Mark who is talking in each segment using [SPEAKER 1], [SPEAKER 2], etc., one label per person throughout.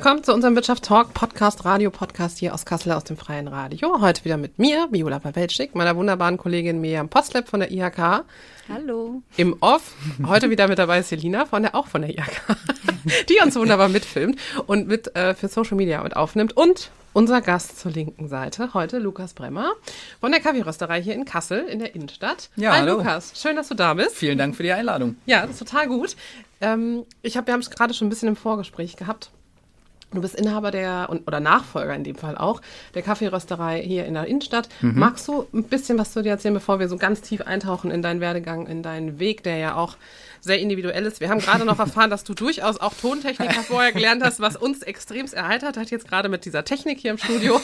[SPEAKER 1] Willkommen zu unserem Wirtschaft Talk Podcast, Radio Podcast hier aus Kassel aus dem Freien Radio. Heute wieder mit mir, Viola Pawelczyk, meiner wunderbaren Kollegin Miriam Postleb von der IHK.
[SPEAKER 2] Hallo.
[SPEAKER 1] Im Off. Heute wieder mit dabei Selina von der, auch von der IHK, die uns wunderbar mitfilmt und mit äh, für Social Media mit aufnimmt. Und unser Gast zur linken Seite heute, Lukas Bremmer von der Kaffeerösterei hier in Kassel in der Innenstadt.
[SPEAKER 3] Ja,
[SPEAKER 1] Hi
[SPEAKER 3] hallo.
[SPEAKER 1] Lukas, schön, dass du da bist.
[SPEAKER 3] Vielen Dank für die Einladung.
[SPEAKER 1] Ja, das ist total gut. Ähm, ich hab, wir haben es gerade schon ein bisschen im Vorgespräch gehabt. Du bist Inhaber der und, oder Nachfolger in dem Fall auch der Kaffeerösterei hier in der Innenstadt. Magst du ein bisschen was zu dir erzählen, bevor wir so ganz tief eintauchen in deinen Werdegang, in deinen Weg, der ja auch sehr individuell ist? Wir haben gerade noch erfahren, dass du durchaus auch Tontechniker vorher gelernt hast, was uns extremst erheitert hat, jetzt gerade mit dieser Technik hier im Studio.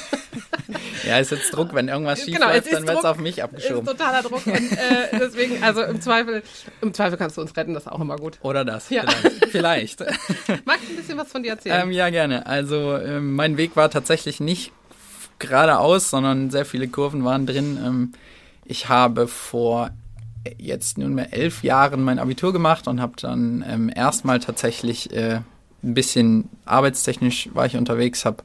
[SPEAKER 3] Ja, ist jetzt Druck, wenn irgendwas schief
[SPEAKER 1] Genau,
[SPEAKER 3] läuft, dann wird es auf mich abgeschoben.
[SPEAKER 1] Ist totaler Druck. Und äh, deswegen, also im Zweifel, im Zweifel kannst du uns retten, das ist auch immer gut.
[SPEAKER 3] Oder das,
[SPEAKER 1] Ja.
[SPEAKER 3] vielleicht. vielleicht.
[SPEAKER 1] Magst du ein bisschen was von dir erzählen?
[SPEAKER 3] ähm, ja, gerne. Also ähm, mein Weg war tatsächlich nicht geradeaus, sondern sehr viele Kurven waren drin. Ähm, ich habe vor jetzt nunmehr elf Jahren mein Abitur gemacht und habe dann ähm, erstmal tatsächlich äh, ein bisschen arbeitstechnisch war ich unterwegs, habe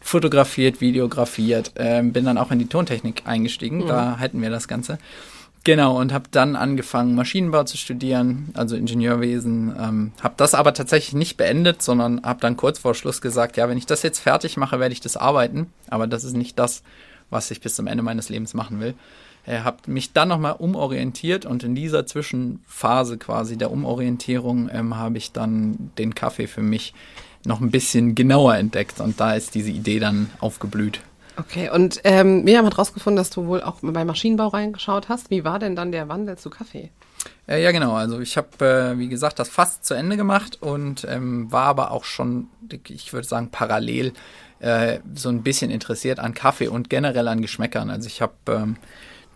[SPEAKER 3] fotografiert, videografiert, ähm, bin dann auch in die Tontechnik eingestiegen, da halten wir das Ganze. Genau, und habe dann angefangen, Maschinenbau zu studieren, also Ingenieurwesen. Ähm, habe das aber tatsächlich nicht beendet, sondern habe dann kurz vor Schluss gesagt, ja, wenn ich das jetzt fertig mache, werde ich das arbeiten. Aber das ist nicht das, was ich bis zum Ende meines Lebens machen will. Äh, habe mich dann nochmal umorientiert und in dieser Zwischenphase quasi der Umorientierung ähm, habe ich dann den Kaffee für mich noch ein bisschen genauer entdeckt und da ist diese Idee dann aufgeblüht.
[SPEAKER 1] Okay, und ähm, Miriam hat rausgefunden, dass du wohl auch bei Maschinenbau reingeschaut hast. Wie war denn dann der Wandel zu Kaffee?
[SPEAKER 3] Äh, ja, genau. Also ich habe, äh, wie gesagt, das fast zu Ende gemacht und ähm, war aber auch schon, ich würde sagen, parallel äh, so ein bisschen interessiert an Kaffee und generell an Geschmäckern. Also ich habe ähm,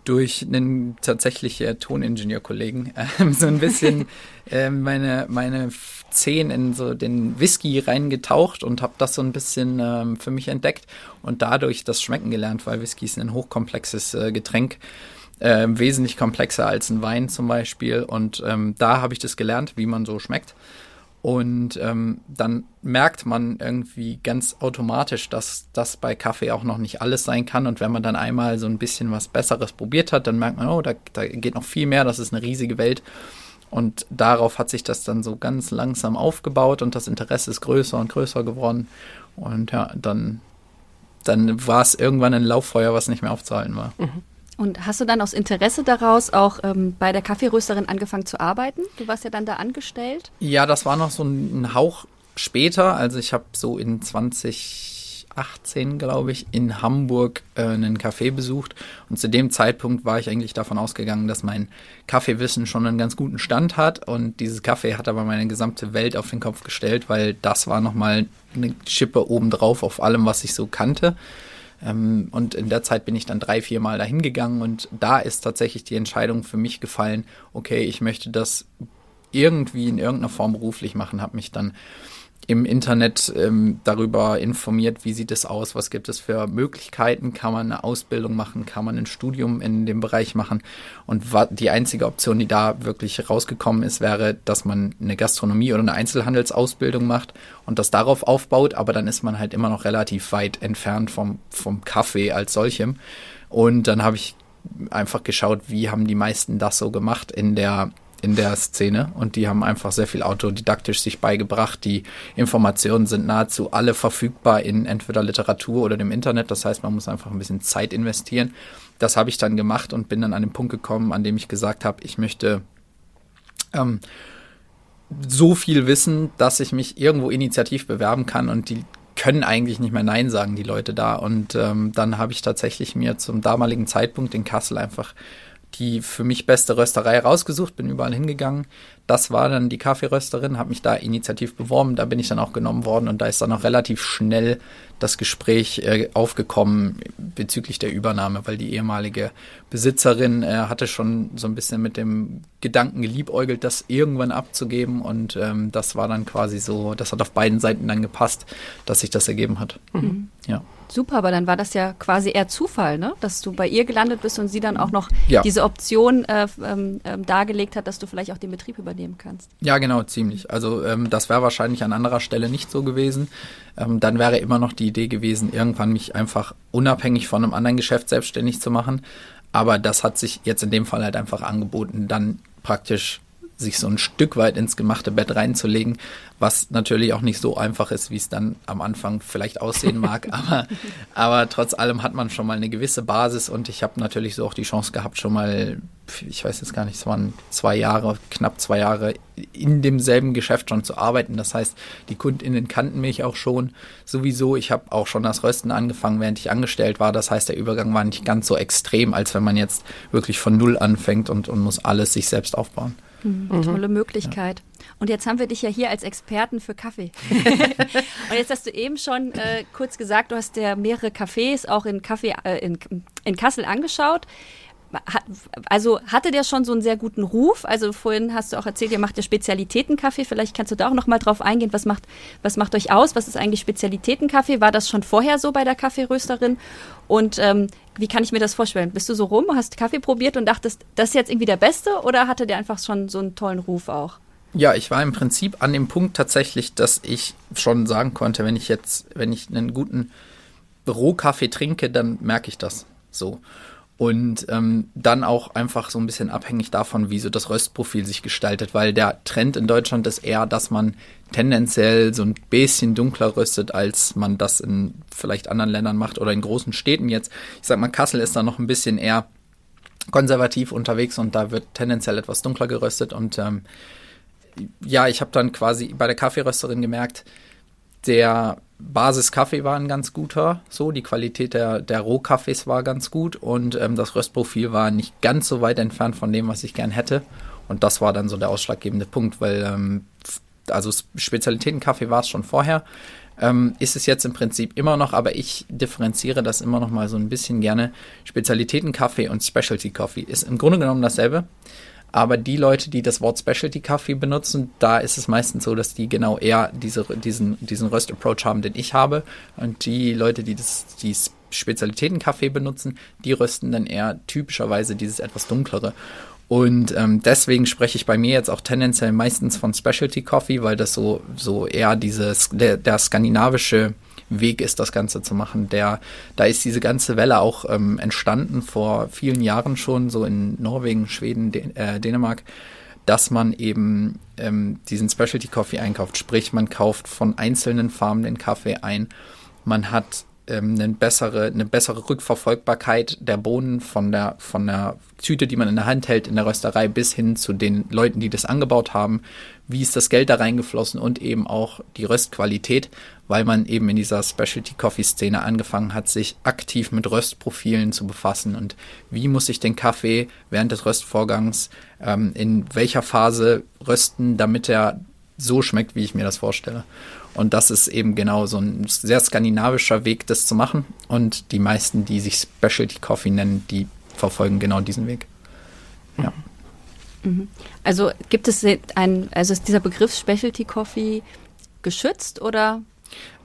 [SPEAKER 3] durch einen tatsächlich äh, Toningenieurkollegen ähm, so ein bisschen äh, meine meine Zehen in so den Whisky reingetaucht und habe das so ein bisschen ähm, für mich entdeckt und dadurch das Schmecken gelernt, weil Whisky ist ein hochkomplexes äh, Getränk äh, wesentlich komplexer als ein Wein zum Beispiel. Und ähm, da habe ich das gelernt, wie man so schmeckt. Und ähm, dann merkt man irgendwie ganz automatisch, dass das bei Kaffee auch noch nicht alles sein kann. Und wenn man dann einmal so ein bisschen was Besseres probiert hat, dann merkt man, oh, da, da geht noch viel mehr, das ist eine riesige Welt. Und darauf hat sich das dann so ganz langsam aufgebaut und das Interesse ist größer und größer geworden. Und ja, dann, dann war es irgendwann ein Lauffeuer, was nicht mehr aufzuhalten war.
[SPEAKER 2] Und hast du dann aus Interesse daraus auch ähm, bei der Kaffeerösterin angefangen zu arbeiten? Du warst ja dann da angestellt.
[SPEAKER 3] Ja, das war noch so ein Hauch später. Also ich habe so in 2018, glaube ich, in Hamburg äh, einen Café besucht. Und zu dem Zeitpunkt war ich eigentlich davon ausgegangen, dass mein Kaffeewissen schon einen ganz guten Stand hat. Und dieses Kaffee hat aber meine gesamte Welt auf den Kopf gestellt, weil das war nochmal eine Schippe obendrauf auf allem, was ich so kannte. Ähm, und in der Zeit bin ich dann drei, vier Mal dahin gegangen und da ist tatsächlich die Entscheidung für mich gefallen, okay, ich möchte das irgendwie in irgendeiner Form beruflich machen, habe mich dann im Internet ähm, darüber informiert, wie sieht es aus, was gibt es für Möglichkeiten, kann man eine Ausbildung machen, kann man ein Studium in dem Bereich machen. Und die einzige Option, die da wirklich rausgekommen ist, wäre, dass man eine Gastronomie oder eine Einzelhandelsausbildung macht und das darauf aufbaut, aber dann ist man halt immer noch relativ weit entfernt vom, vom Kaffee als solchem. Und dann habe ich einfach geschaut, wie haben die meisten das so gemacht in der in der Szene und die haben einfach sehr viel autodidaktisch sich beigebracht. Die Informationen sind nahezu alle verfügbar in entweder Literatur oder dem Internet. Das heißt, man muss einfach ein bisschen Zeit investieren. Das habe ich dann gemacht und bin dann an den Punkt gekommen, an dem ich gesagt habe, ich möchte ähm, so viel wissen, dass ich mich irgendwo initiativ bewerben kann und die können eigentlich nicht mehr Nein sagen, die Leute da. Und ähm, dann habe ich tatsächlich mir zum damaligen Zeitpunkt in Kassel einfach die für mich beste Rösterei rausgesucht, bin überall hingegangen. Das war dann die Kaffeerösterin, habe mich da initiativ beworben, da bin ich dann auch genommen worden und da ist dann auch relativ schnell das Gespräch äh, aufgekommen bezüglich der Übernahme, weil die ehemalige Besitzerin äh, hatte schon so ein bisschen mit dem Gedanken geliebäugelt, das irgendwann abzugeben und ähm, das war dann quasi so, das hat auf beiden Seiten dann gepasst, dass sich das ergeben hat. Mhm.
[SPEAKER 2] Ja. Super, aber dann war das ja quasi eher Zufall, ne? dass du bei ihr gelandet bist und sie dann auch noch ja. diese Option äh, ähm, ähm, dargelegt hat, dass du vielleicht auch den Betrieb übernehmen kannst.
[SPEAKER 3] Ja, genau, ziemlich. Also ähm, das wäre wahrscheinlich an anderer Stelle nicht so gewesen. Ähm, dann wäre immer noch die Idee gewesen, irgendwann mich einfach unabhängig von einem anderen Geschäft selbstständig zu machen. Aber das hat sich jetzt in dem Fall halt einfach angeboten, dann praktisch sich so ein Stück weit ins gemachte Bett reinzulegen, was natürlich auch nicht so einfach ist, wie es dann am Anfang vielleicht aussehen mag. aber, aber trotz allem hat man schon mal eine gewisse Basis und ich habe natürlich so auch die Chance gehabt, schon mal, ich weiß jetzt gar nicht, es waren zwei Jahre, knapp zwei Jahre in demselben Geschäft schon zu arbeiten. Das heißt, die KundInnen kannten mich auch schon sowieso. Ich habe auch schon das Rösten angefangen, während ich angestellt war. Das heißt, der Übergang war nicht ganz so extrem, als wenn man jetzt wirklich von Null anfängt und, und muss alles sich selbst aufbauen.
[SPEAKER 2] Mhm. Tolle Möglichkeit. Ja. Und jetzt haben wir dich ja hier als Experten für Kaffee. und jetzt hast du eben schon äh, kurz gesagt, du hast ja mehrere Cafés auch in, Kaffee, äh, in, in Kassel angeschaut. Also hatte der schon so einen sehr guten Ruf? Also vorhin hast du auch erzählt, ihr macht ja Spezialitätenkaffee. Vielleicht kannst du da auch noch mal drauf eingehen. Was macht, was macht euch aus? Was ist eigentlich Spezialitätenkaffee? War das schon vorher so bei der Kaffeerösterin? Und ähm, wie kann ich mir das vorstellen? Bist du so rum, hast Kaffee probiert und dachtest, das ist jetzt irgendwie der beste? Oder hatte der einfach schon so einen tollen Ruf auch?
[SPEAKER 3] Ja, ich war im Prinzip an dem Punkt tatsächlich, dass ich schon sagen konnte, wenn ich jetzt, wenn ich einen guten Rohkaffee trinke, dann merke ich das so. Und ähm, dann auch einfach so ein bisschen abhängig davon, wie so das Röstprofil sich gestaltet, weil der Trend in Deutschland ist eher, dass man tendenziell so ein bisschen dunkler röstet, als man das in vielleicht anderen Ländern macht oder in großen Städten jetzt. Ich sag mal, Kassel ist da noch ein bisschen eher konservativ unterwegs und da wird tendenziell etwas dunkler geröstet. Und ähm, ja, ich habe dann quasi bei der Kaffeerösterin gemerkt, der Basis-Kaffee war ein ganz guter, so die Qualität der, der Rohkaffees war ganz gut und ähm, das Röstprofil war nicht ganz so weit entfernt von dem, was ich gern hätte. Und das war dann so der ausschlaggebende Punkt, weil ähm, also Spezialitätenkaffee war es schon vorher, ähm, ist es jetzt im Prinzip immer noch, aber ich differenziere das immer noch mal so ein bisschen gerne. Spezialitätenkaffee und Specialty Coffee ist im Grunde genommen dasselbe. Aber die Leute, die das Wort Specialty Kaffee benutzen, da ist es meistens so, dass die genau eher diese, diesen, diesen Röst-Approach haben, den ich habe. Und die Leute, die das, die Spezialitäten-Kaffee benutzen, die rösten dann eher typischerweise dieses etwas dunklere. Und ähm, deswegen spreche ich bei mir jetzt auch tendenziell meistens von Specialty Coffee, weil das so, so eher dieses, der, der skandinavische Weg ist, das Ganze zu machen. Der, da ist diese ganze Welle auch ähm, entstanden vor vielen Jahren schon, so in Norwegen, Schweden, Dän äh, Dänemark, dass man eben ähm, diesen Specialty Coffee einkauft. Sprich, man kauft von einzelnen Farmen den Kaffee ein. Man hat ähm, eine, bessere, eine bessere Rückverfolgbarkeit der Bohnen von der, von der Tüte, die man in der Hand hält, in der Rösterei, bis hin zu den Leuten, die das angebaut haben. Wie ist das Geld da reingeflossen und eben auch die Röstqualität, weil man eben in dieser Specialty Coffee Szene angefangen hat, sich aktiv mit Röstprofilen zu befassen und wie muss ich den Kaffee während des Röstvorgangs ähm, in welcher Phase rösten, damit er so schmeckt, wie ich mir das vorstelle. Und das ist eben genau so ein sehr skandinavischer Weg, das zu machen. Und die meisten, die sich Specialty Coffee nennen, die verfolgen genau diesen Weg. Ja.
[SPEAKER 2] Mhm. Also gibt es ein, also ist dieser Begriff Specialty Coffee geschützt oder?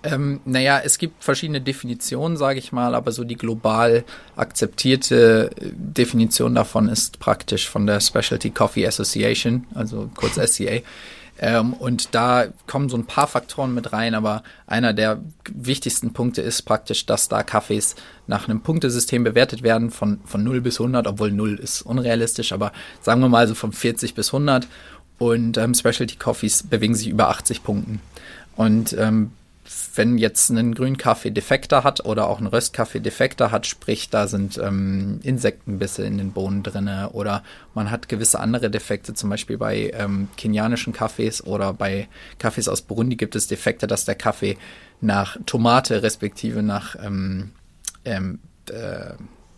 [SPEAKER 3] Ähm, naja, es gibt verschiedene Definitionen, sage ich mal, aber so die global akzeptierte äh, Definition davon ist praktisch von der Specialty Coffee Association, also kurz SCA. Ähm, und da kommen so ein paar Faktoren mit rein, aber einer der wichtigsten Punkte ist praktisch, dass da Kaffees nach einem Punktesystem bewertet werden von, von 0 bis 100, obwohl 0 ist unrealistisch, aber sagen wir mal so von 40 bis 100 und ähm, Specialty Coffees bewegen sich über 80 Punkten. Und ähm, wenn jetzt ein Grünkaffee Defekter hat oder auch ein Röstkaffee Defekter hat, sprich da sind ähm, Insektenbisse in den Bohnen drinne oder man hat gewisse andere Defekte, zum Beispiel bei ähm, kenianischen Kaffees oder bei Kaffees aus Burundi gibt es Defekte, dass der Kaffee nach Tomate respektive nach ähm, ähm, äh,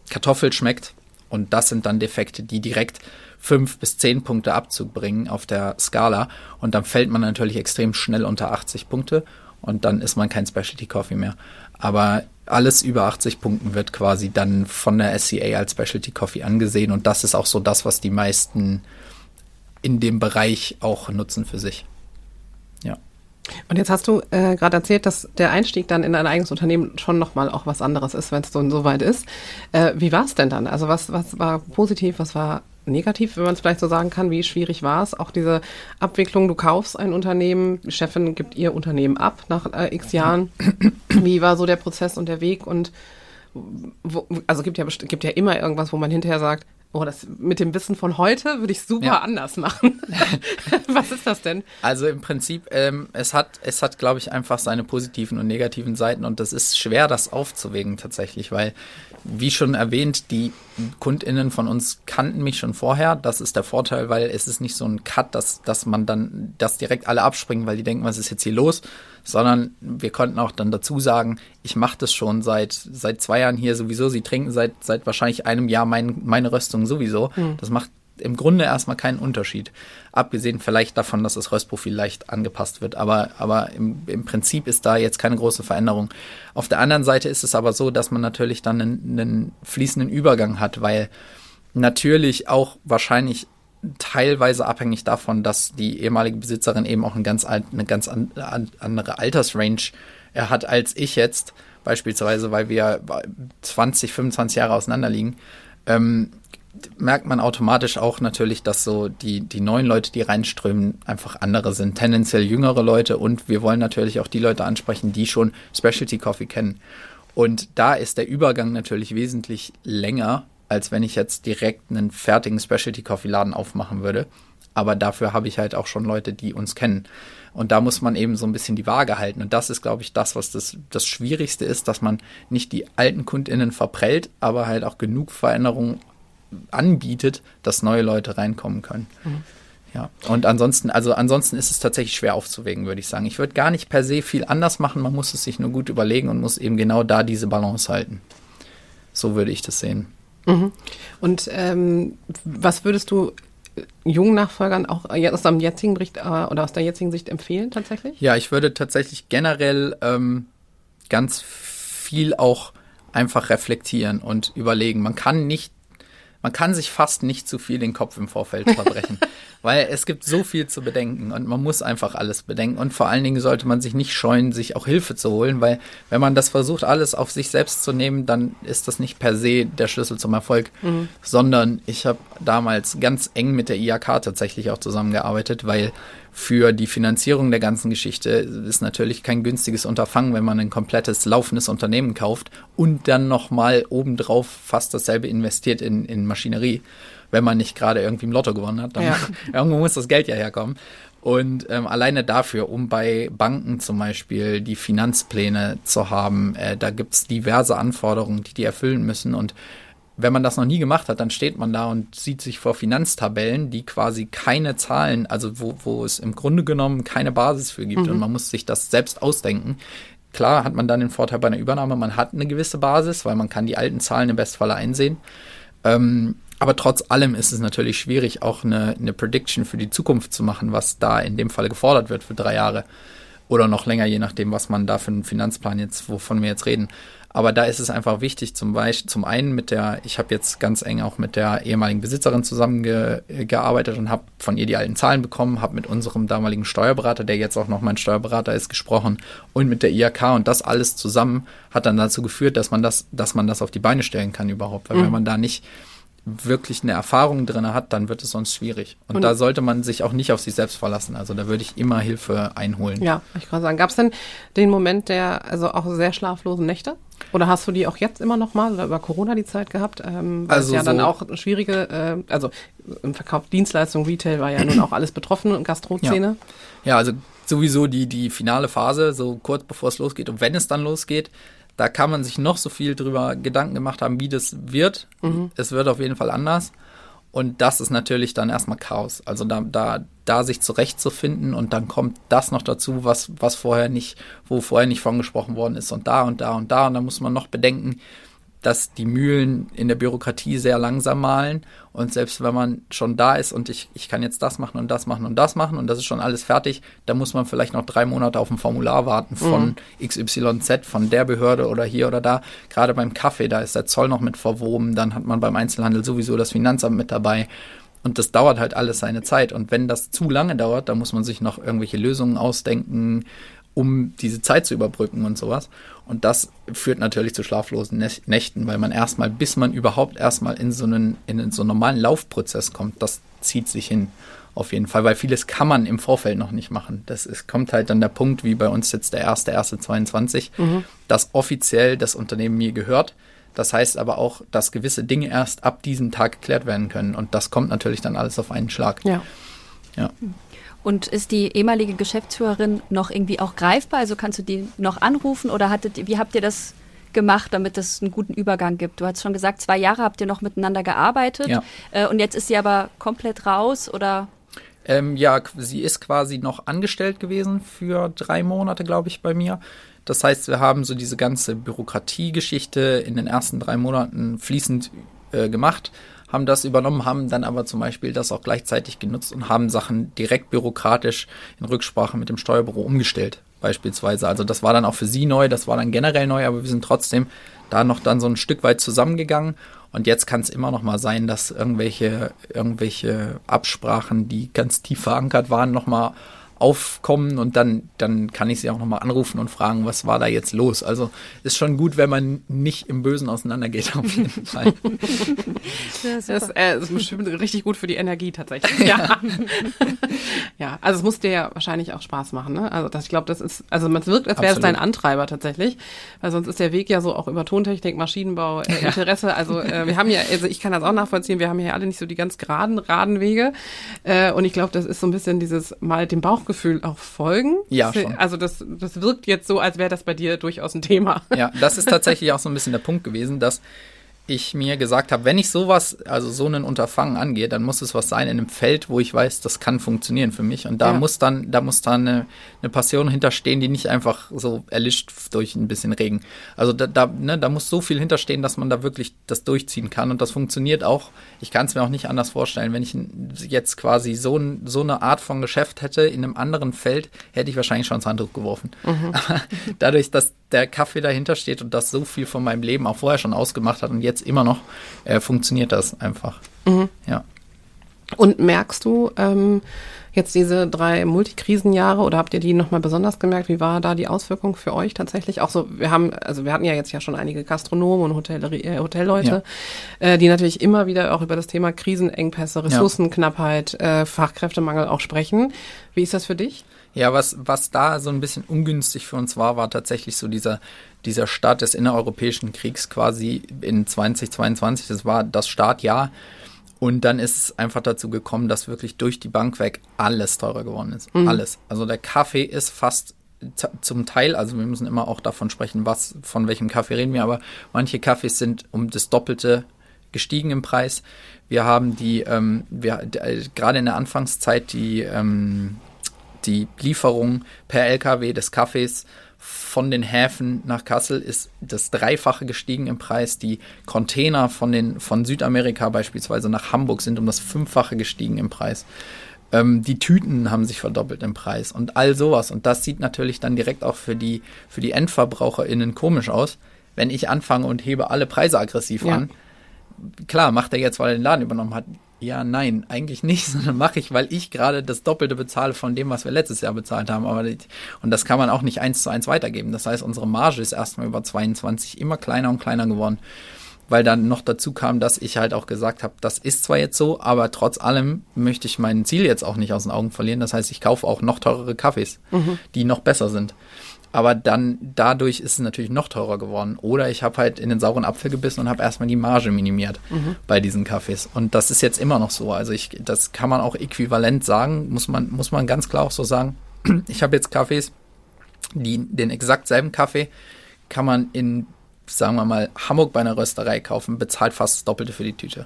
[SPEAKER 3] Kartoffel schmeckt. Und das sind dann Defekte, die direkt fünf bis zehn Punkte Abzug bringen auf der Skala. Und dann fällt man natürlich extrem schnell unter 80 Punkte und dann ist man kein Specialty Coffee mehr. Aber alles über 80 Punkten wird quasi dann von der SCA als Specialty Coffee angesehen und das ist auch so das, was die meisten in dem Bereich auch nutzen für sich. Ja.
[SPEAKER 1] Und jetzt hast du äh, gerade erzählt, dass der Einstieg dann in ein eigenes Unternehmen schon nochmal auch was anderes ist, wenn es so, so weit ist. Äh, wie war es denn dann? Also was, was war positiv, was war negativ, wenn man es vielleicht so sagen kann. Wie schwierig war es? Auch diese Abwicklung, du kaufst ein Unternehmen, die Chefin gibt ihr Unternehmen ab nach äh, x Jahren. Wie war so der Prozess und der Weg? Und wo, also gibt ja, gibt ja immer irgendwas, wo man hinterher sagt, Oh, das mit dem Wissen von heute würde ich super ja. anders machen. Was ist das denn?
[SPEAKER 3] Also im Prinzip, ähm, es hat, es hat, glaube ich, einfach seine positiven und negativen Seiten und das ist schwer, das aufzuwägen tatsächlich, weil wie schon erwähnt, die KundInnen von uns kannten mich schon vorher. Das ist der Vorteil, weil es ist nicht so ein Cut, dass, dass man dann, dass direkt alle abspringen, weil die denken, was ist jetzt hier los? Sondern wir konnten auch dann dazu sagen, ich mache das schon seit, seit zwei Jahren hier sowieso. Sie trinken seit, seit wahrscheinlich einem Jahr mein, meine Röstung sowieso. Mhm. Das macht im Grunde erstmal keinen Unterschied. Abgesehen vielleicht davon, dass das Röstprofil leicht angepasst wird. Aber, aber im, im Prinzip ist da jetzt keine große Veränderung. Auf der anderen Seite ist es aber so, dass man natürlich dann einen, einen fließenden Übergang hat, weil natürlich auch wahrscheinlich teilweise abhängig davon, dass die ehemalige Besitzerin eben auch eine ganz, eine ganz andere Altersrange hat als ich jetzt, beispielsweise, weil wir 20, 25 Jahre auseinander liegen. Ähm, merkt man automatisch auch natürlich, dass so die, die neuen Leute, die reinströmen, einfach andere sind. Tendenziell jüngere Leute und wir wollen natürlich auch die Leute ansprechen, die schon Specialty Coffee kennen. Und da ist der Übergang natürlich wesentlich länger, als wenn ich jetzt direkt einen fertigen Specialty Coffee Laden aufmachen würde. Aber dafür habe ich halt auch schon Leute, die uns kennen. Und da muss man eben so ein bisschen die Waage halten. Und das ist, glaube ich, das, was das, das Schwierigste ist, dass man nicht die alten KundInnen verprellt, aber halt auch genug Veränderungen anbietet, dass neue Leute reinkommen können. Mhm. Ja, und ansonsten, also ansonsten ist es tatsächlich schwer aufzuwägen, würde ich sagen. Ich würde gar nicht per se viel anders machen, man muss es sich nur gut überlegen und muss eben genau da diese Balance halten. So würde ich das sehen.
[SPEAKER 1] Mhm. Und ähm, was würdest du jungen Nachfolgern auch aus deinem jetzigen Bericht äh, oder aus der jetzigen Sicht empfehlen tatsächlich?
[SPEAKER 3] Ja, ich würde tatsächlich generell ähm, ganz viel auch einfach reflektieren und überlegen. Man kann nicht man kann sich fast nicht zu viel den Kopf im Vorfeld verbrechen, weil es gibt so viel zu bedenken und man muss einfach alles bedenken und vor allen Dingen sollte man sich nicht scheuen, sich auch Hilfe zu holen, weil wenn man das versucht, alles auf sich selbst zu nehmen, dann ist das nicht per se der Schlüssel zum Erfolg, mhm. sondern ich habe damals ganz eng mit der IAK tatsächlich auch zusammengearbeitet, weil für die Finanzierung der ganzen Geschichte ist natürlich kein günstiges Unterfangen, wenn man ein komplettes laufendes Unternehmen kauft und dann nochmal obendrauf fast dasselbe investiert in, in Maschinerie, wenn man nicht gerade irgendwie im Lotto gewonnen hat. Dann ja. irgendwo muss das Geld ja herkommen. Und ähm, alleine dafür, um bei Banken zum Beispiel die Finanzpläne zu haben, äh, da gibt's diverse Anforderungen, die die erfüllen müssen. Und wenn man das noch nie gemacht hat, dann steht man da und sieht sich vor Finanztabellen, die quasi keine Zahlen, also wo, wo es im Grunde genommen keine Basis für gibt mhm. und man muss sich das selbst ausdenken. Klar hat man dann den Vorteil bei einer Übernahme, man hat eine gewisse Basis, weil man kann die alten Zahlen im Bestfall einsehen. Ähm, aber trotz allem ist es natürlich schwierig, auch eine, eine Prediction für die Zukunft zu machen, was da in dem Fall gefordert wird für drei Jahre oder noch länger, je nachdem, was man da für einen Finanzplan jetzt, wovon wir jetzt reden. Aber da ist es einfach wichtig, zum Beispiel, zum einen mit der, ich habe jetzt ganz eng auch mit der ehemaligen Besitzerin zusammengearbeitet und habe von ihr die alten Zahlen bekommen, habe mit unserem damaligen Steuerberater, der jetzt auch noch mein Steuerberater ist, gesprochen und mit der IHK und das alles zusammen hat dann dazu geführt, dass man das, dass man das auf die Beine stellen kann überhaupt, weil mhm. wenn man da nicht wirklich eine Erfahrung drin hat, dann wird es sonst schwierig. Und, und, da sollte man sich auch nicht auf sich selbst verlassen. Also da würde ich immer Hilfe einholen.
[SPEAKER 1] Ja, ich kann sagen, gab es denn den Moment der, also auch sehr schlaflosen Nächte? Oder hast du die auch jetzt immer noch mal oder über Corona die Zeit gehabt? Ähm, weil also es ja so dann auch schwierige, äh, also im Verkauf Dienstleistung, Retail war ja nun auch alles betroffen und Gastrozene.
[SPEAKER 3] Ja. ja, also sowieso die, die finale Phase, so kurz bevor es losgeht und wenn es dann losgeht, da kann man sich noch so viel drüber Gedanken gemacht haben, wie das wird. Mhm. Es wird auf jeden Fall anders. Und das ist natürlich dann erstmal Chaos. Also da, da, da sich zurechtzufinden und dann kommt das noch dazu, was, was vorher nicht, wo vorher nicht von gesprochen worden ist und da und da und da. Und da muss man noch bedenken, dass die Mühlen in der Bürokratie sehr langsam malen und selbst wenn man schon da ist und ich, ich kann jetzt das machen und das machen und das machen und das ist schon alles fertig, da muss man vielleicht noch drei Monate auf ein Formular warten von mhm. XYZ, von der Behörde oder hier oder da. Gerade beim Kaffee, da ist der Zoll noch mit verwoben, dann hat man beim Einzelhandel sowieso das Finanzamt mit dabei. Und das dauert halt alles seine Zeit. Und wenn das zu lange dauert, dann muss man sich noch irgendwelche Lösungen ausdenken um diese Zeit zu überbrücken und sowas. Und das führt natürlich zu schlaflosen Nächten, weil man erstmal, bis man überhaupt erstmal in so einen, in so einen normalen Laufprozess kommt, das zieht sich hin. Auf jeden Fall, weil vieles kann man im Vorfeld noch nicht machen. Das ist, kommt halt dann der Punkt, wie bei uns jetzt der erste, erste 22, mhm. dass offiziell das Unternehmen mir gehört. Das heißt aber auch, dass gewisse Dinge erst ab diesem Tag geklärt werden können. Und das kommt natürlich dann alles auf einen Schlag.
[SPEAKER 1] Ja.
[SPEAKER 2] Ja. Und ist die ehemalige Geschäftsführerin noch irgendwie auch greifbar? Also kannst du die noch anrufen oder hattet, wie habt ihr das gemacht, damit es einen guten Übergang gibt? Du hast schon gesagt, zwei Jahre habt ihr noch miteinander gearbeitet ja. Äh, und jetzt ist sie aber komplett raus oder?
[SPEAKER 3] Ähm, ja, sie ist quasi noch angestellt gewesen für drei Monate, glaube ich, bei mir. Das heißt, wir haben so diese ganze Bürokratiegeschichte in den ersten drei Monaten fließend äh, gemacht haben das übernommen, haben dann aber zum Beispiel das auch gleichzeitig genutzt und haben Sachen direkt bürokratisch in Rücksprache mit dem Steuerbüro umgestellt, beispielsweise. Also das war dann auch für sie neu, das war dann generell neu, aber wir sind trotzdem da noch dann so ein Stück weit zusammengegangen. Und jetzt kann es immer noch mal sein, dass irgendwelche, irgendwelche Absprachen, die ganz tief verankert waren, noch mal aufkommen und dann, dann kann ich sie auch nochmal anrufen und fragen, was war da jetzt los. Also ist schon gut, wenn man nicht im Bösen auseinandergeht, auf jeden Fall.
[SPEAKER 1] das, äh, ist bestimmt richtig gut für die Energie tatsächlich. Ja. ja, also es muss dir ja wahrscheinlich auch Spaß machen. Ne? Also das, ich glaube, das ist, also man wirkt, als wäre es dein Antreiber tatsächlich, weil sonst ist der Weg ja so auch über Tontechnik, Maschinenbau, äh, Interesse. Also äh, wir haben ja, also ich kann das auch nachvollziehen, wir haben hier alle nicht so die ganz geraden, geraden Wege. Äh, und ich glaube, das ist so ein bisschen dieses mal dem Bauchgefühl Bauchgefühl auch folgen?
[SPEAKER 3] Ja, schon.
[SPEAKER 1] Also das, das wirkt jetzt so, als wäre das bei dir durchaus ein Thema.
[SPEAKER 3] Ja, das ist tatsächlich auch so ein bisschen der Punkt gewesen, dass ich mir gesagt habe, wenn ich sowas, also so einen Unterfangen angehe, dann muss es was sein in einem Feld, wo ich weiß, das kann funktionieren für mich. Und da ja. muss dann, da muss dann eine, eine, Passion hinterstehen, die nicht einfach so erlischt durch ein bisschen Regen. Also da, da, ne, da muss so viel hinterstehen, dass man da wirklich das durchziehen kann. Und das funktioniert auch. Ich kann es mir auch nicht anders vorstellen. Wenn ich jetzt quasi so, so eine Art von Geschäft hätte in einem anderen Feld, hätte ich wahrscheinlich schon ins Handtuch geworfen. Mhm. Dadurch, dass der Kaffee dahinter steht und das so viel von meinem Leben auch vorher schon ausgemacht hat und jetzt immer noch, äh, funktioniert das einfach. Mhm. Ja.
[SPEAKER 1] Und merkst du ähm, jetzt diese drei Multikrisenjahre oder habt ihr die nochmal besonders gemerkt? Wie war da die Auswirkung für euch tatsächlich? Auch so, wir haben, also wir hatten ja jetzt ja schon einige Gastronomen und Hotellerie, äh, Hotelleute, ja. äh, die natürlich immer wieder auch über das Thema Krisenengpässe, Ressourcenknappheit, äh, Fachkräftemangel auch sprechen. Wie ist das für dich?
[SPEAKER 3] Ja, was, was da so ein bisschen ungünstig für uns war, war tatsächlich so dieser, dieser Start des innereuropäischen Kriegs quasi in 2022. Das war das Startjahr. Und dann ist es einfach dazu gekommen, dass wirklich durch die Bank weg alles teurer geworden ist. Mhm. Alles. Also der Kaffee ist fast zum Teil, also wir müssen immer auch davon sprechen, was, von welchem Kaffee reden wir, aber manche Kaffees sind um das Doppelte gestiegen im Preis. Wir haben die, ähm, wir, äh, gerade in der Anfangszeit die, ähm, die Lieferung per LKW des Kaffees von den Häfen nach Kassel ist das Dreifache gestiegen im Preis. Die Container von, den, von Südamerika beispielsweise nach Hamburg sind um das Fünffache gestiegen im Preis. Ähm, die Tüten haben sich verdoppelt im Preis und all sowas. Und das sieht natürlich dann direkt auch für die, für die EndverbraucherInnen komisch aus, wenn ich anfange und hebe alle Preise aggressiv
[SPEAKER 1] Ja.
[SPEAKER 3] an, klar, macht er jetzt, weil er den Laden übernommen hat. Ja, nein, eigentlich nicht, sondern mache ich, weil ich gerade das Doppelte bezahle von dem, was wir letztes Jahr bezahlt haben. Aber und das kann man auch nicht eins zu eins weitergeben. Das heißt, unsere Marge ist erstmal über 22 immer kleiner und kleiner geworden. Weil dann noch dazu kam, dass ich halt auch gesagt habe, das ist zwar jetzt so, aber trotz allem möchte ich mein Ziel jetzt auch nicht aus den Augen verlieren. Das heißt, ich kaufe auch noch teurere Kaffees, die noch besser sind. Aber dann dadurch ist es natürlich noch teurer geworden. Oder ich habe halt in den sauren Apfel gebissen und habe erstmal die Marge minimiert bei diesen Kaffees. Und das ist jetzt immer noch so. Also ich, das kann man auch äquivalent sagen, muss man, muss man ganz klar auch so sagen. Ich habe jetzt Kaffees, die den exakt selben Kaffee kann man in, sagen wir mal, Hamburg bei einer Rösterei kaufen, bezahlt fast das Doppelte für die Tüte.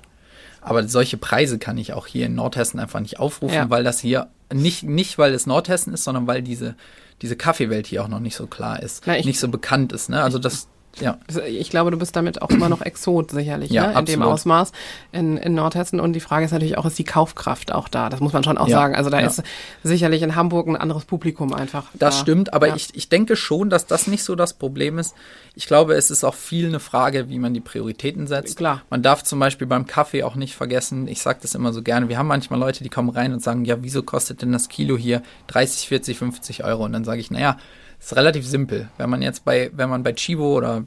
[SPEAKER 3] Aber solche Preise kann ich auch hier in Nordhessen einfach nicht aufrufen,
[SPEAKER 1] Ja.
[SPEAKER 3] weil das hier nicht, nicht weil es Nordhessen ist, sondern weil diese, diese Kaffeewelt hier auch noch nicht so klar ist,
[SPEAKER 1] Na, ich-
[SPEAKER 3] nicht so bekannt ist. Ne? Also das, ja.
[SPEAKER 1] Ich glaube, du bist damit auch immer noch Exot sicherlich,
[SPEAKER 3] Ja,
[SPEAKER 1] ne? in dem. Ausmaß in, in Nordhessen. Und die Frage ist natürlich auch, ist die Kaufkraft auch da? Das muss man schon auch
[SPEAKER 3] Ja,
[SPEAKER 1] sagen. Also da
[SPEAKER 3] ja.
[SPEAKER 1] ist sicherlich in Hamburg ein anderes Publikum einfach.
[SPEAKER 3] Das
[SPEAKER 1] da.
[SPEAKER 3] stimmt, aber ich, ich denke schon, dass das nicht so das Problem ist. Ich glaube, es ist auch viel eine Frage, wie man die Prioritäten setzt.
[SPEAKER 1] Klar.
[SPEAKER 3] Man darf zum Beispiel beim Kaffee auch nicht vergessen, ich sage das immer so gerne, wir haben manchmal Leute, die kommen rein und sagen, ja, wieso kostet denn das Kilo hier 30, 40, 50 Euro? Und dann sage ich, naja, ist relativ simpel. Wenn man jetzt bei, wenn man bei Chibo oder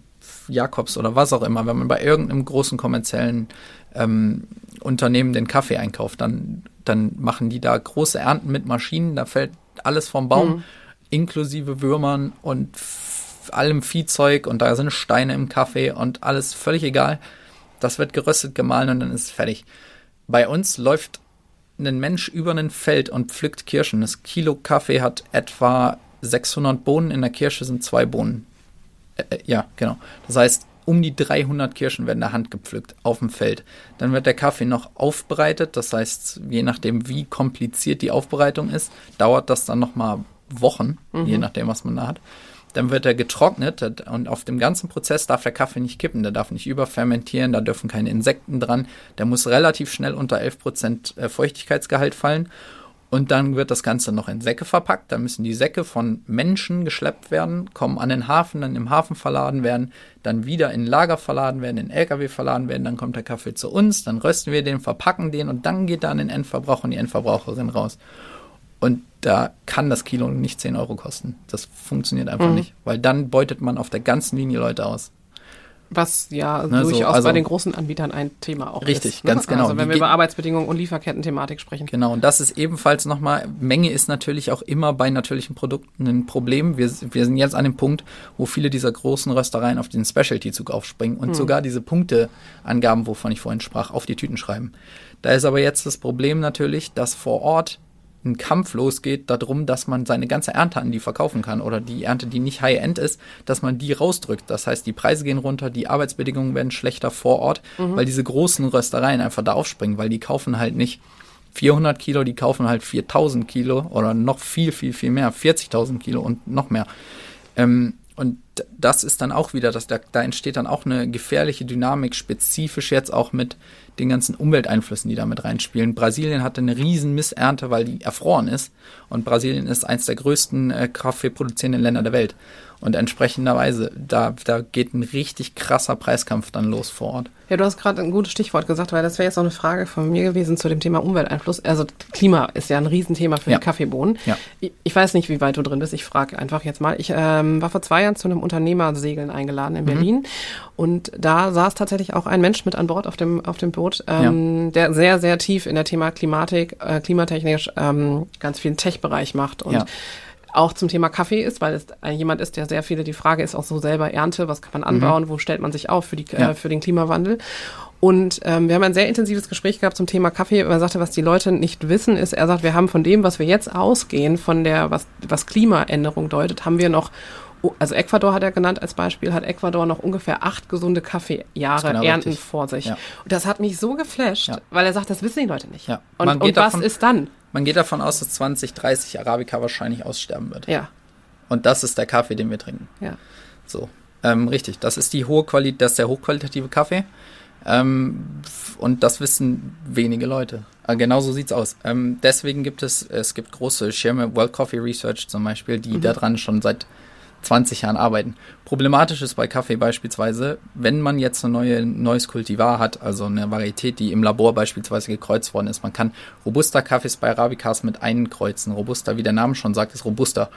[SPEAKER 3] Jakobs oder was auch immer, wenn man bei irgendeinem großen kommerziellen ähm, Unternehmen den Kaffee einkauft, dann, dann machen die da große Ernten mit Maschinen, da fällt alles vom Baum, inklusive Würmern und allem Viehzeug und da sind Steine im Kaffee und alles völlig egal. Das wird geröstet, gemahlen und dann ist es fertig. Bei uns läuft ein Mensch über ein Feld und pflückt Kirschen. Das Kilo Kaffee hat etwa 600 Bohnen, in der Kirsche sind zwei Bohnen. Äh, ja, genau. Das heißt, um die 300 Kirschen werden der Hand gepflückt auf dem Feld. Dann wird der Kaffee noch aufbereitet. Das heißt, je nachdem, wie kompliziert die Aufbereitung ist, dauert das dann nochmal Wochen, je nachdem, was man da hat. Dann wird er getrocknet und auf dem ganzen Prozess darf der Kaffee nicht kippen, der darf nicht überfermentieren, da dürfen keine Insekten dran, der muss relativ schnell unter 11% äh, Feuchtigkeitsgehalt fallen und dann wird das Ganze noch in Säcke verpackt. Da müssen die Säcke von Menschen geschleppt werden, kommen an den Hafen, dann im Hafen verladen werden, dann wieder in Lager verladen werden, in LKW verladen werden, dann kommt der Kaffee zu uns, dann rösten wir den, verpacken den und dann geht er an den Endverbraucher und die Endverbraucherin raus. Und da kann das Kilo nicht 10 Euro kosten. Das funktioniert einfach nicht, weil dann beutet man auf der ganzen Linie Leute aus.
[SPEAKER 1] Was ja
[SPEAKER 3] Ne, so,
[SPEAKER 1] durchaus
[SPEAKER 3] also-
[SPEAKER 1] bei den großen Anbietern ein Thema auch
[SPEAKER 3] Richtig,
[SPEAKER 1] ist. ne?
[SPEAKER 3] ganz genau.
[SPEAKER 1] Also wenn
[SPEAKER 3] Die
[SPEAKER 1] wir über Arbeitsbedingungen und Lieferketten-Thematik sprechen.
[SPEAKER 3] Genau, und das ist ebenfalls nochmal, Menge ist natürlich auch immer bei natürlichen Produkten ein Problem. Wir, wir sind jetzt an dem Punkt, wo viele dieser großen Röstereien auf den Specialty-Zug aufspringen und sogar diese Punkteangaben, wovon ich vorhin sprach, auf die Tüten schreiben. Da ist aber jetzt das Problem natürlich, dass vor Ort ein Kampf losgeht darum, dass man seine ganze Ernte an die verkaufen kann oder die Ernte, die nicht High-End ist, dass man die rausdrückt. Das heißt, die Preise gehen runter, die Arbeitsbedingungen werden schlechter vor Ort, weil diese großen Röstereien einfach da aufspringen, weil die kaufen halt nicht 400 Kilo, die kaufen halt 4000 Kilo oder noch viel, viel, viel mehr, 40.000 Kilo und noch mehr. Ähm, und das ist dann auch wieder, dass da, da entsteht dann auch eine gefährliche Dynamik, spezifisch jetzt auch mit den ganzen Umwelteinflüssen, die da mit reinspielen. Brasilien hatte eine riesen Missernte, weil die erfroren ist. Und Brasilien ist eins der größten äh, kaffeeproduzierenden Länder der Welt. Und entsprechenderweise, da, da geht ein richtig krasser Preiskampf dann los vor Ort.
[SPEAKER 1] Ja, du hast gerade ein gutes Stichwort gesagt, weil das wäre jetzt noch eine Frage von mir gewesen zu dem Thema Umwelteinfluss. Also Klima ist ja ein Riesenthema für
[SPEAKER 3] Ja.
[SPEAKER 1] die Kaffeebohnen.
[SPEAKER 3] Ja.
[SPEAKER 1] Ich, ich weiß nicht, wie weit du drin bist. Ich frage einfach jetzt mal. Ich ähm, war vor zwei Jahren zu einem Unternehmersegeln eingeladen
[SPEAKER 3] Mhm.
[SPEAKER 1] in Berlin und da saß tatsächlich auch ein Mensch mit an Bord auf dem auf dem Boot, ähm, der sehr sehr tief in der Thema Klimatik, äh, klimatechnisch ähm, ganz viel Tech-Bereich macht und
[SPEAKER 3] Ja.
[SPEAKER 1] Auch zum Thema Kaffee ist, weil es äh, jemand ist, der sehr viele, die Frage ist auch so selber Ernte, was kann man anbauen, wo stellt man sich auf für, die,
[SPEAKER 3] Mhm. Ja.
[SPEAKER 1] äh, für den Klimawandel. Und ähm, wir haben ein sehr intensives Gespräch gehabt zum Thema Kaffee. Er sagte, was die Leute nicht wissen, ist, er sagt, wir haben von dem, was wir jetzt ausgehen, von der, was, was Klimaänderung deutet, haben wir noch, oh, also Ecuador hat er genannt als Beispiel, hat Ecuador noch ungefähr acht gesunde Kaffeejahre
[SPEAKER 3] Genau
[SPEAKER 1] Ernten
[SPEAKER 3] richtig.
[SPEAKER 1] vor sich.
[SPEAKER 3] Ja.
[SPEAKER 1] Und das hat mich so geflasht,
[SPEAKER 3] Ja.
[SPEAKER 1] weil er sagt, das wissen die Leute nicht.
[SPEAKER 3] Ja.
[SPEAKER 1] Und, und was
[SPEAKER 3] davon-
[SPEAKER 1] ist dann?
[SPEAKER 3] Man geht davon aus, dass 2030 Arabica wahrscheinlich aussterben wird.
[SPEAKER 1] Ja,
[SPEAKER 3] Und das ist der Kaffee, den wir trinken.
[SPEAKER 1] ja.
[SPEAKER 3] So, ähm, richtig. Das ist die hohe Qualität, das ist der hochqualitative Kaffee. Ähm, und das wissen wenige Leute. Äh, genau so sieht's aus. Ähm, deswegen gibt es, es gibt große Schirme, World Coffee Research zum Beispiel, die daran schon seit 20 Jahren arbeiten. Problematisch ist bei Kaffee beispielsweise, wenn man jetzt ein neue, neues Kultivar hat, also eine Varietät, die im Labor beispielsweise gekreuzt worden ist. Man kann Robusta-Kaffees bei Arabicas mit einkreuzen. Robusta, wie der Name schon sagt, ist Robusta.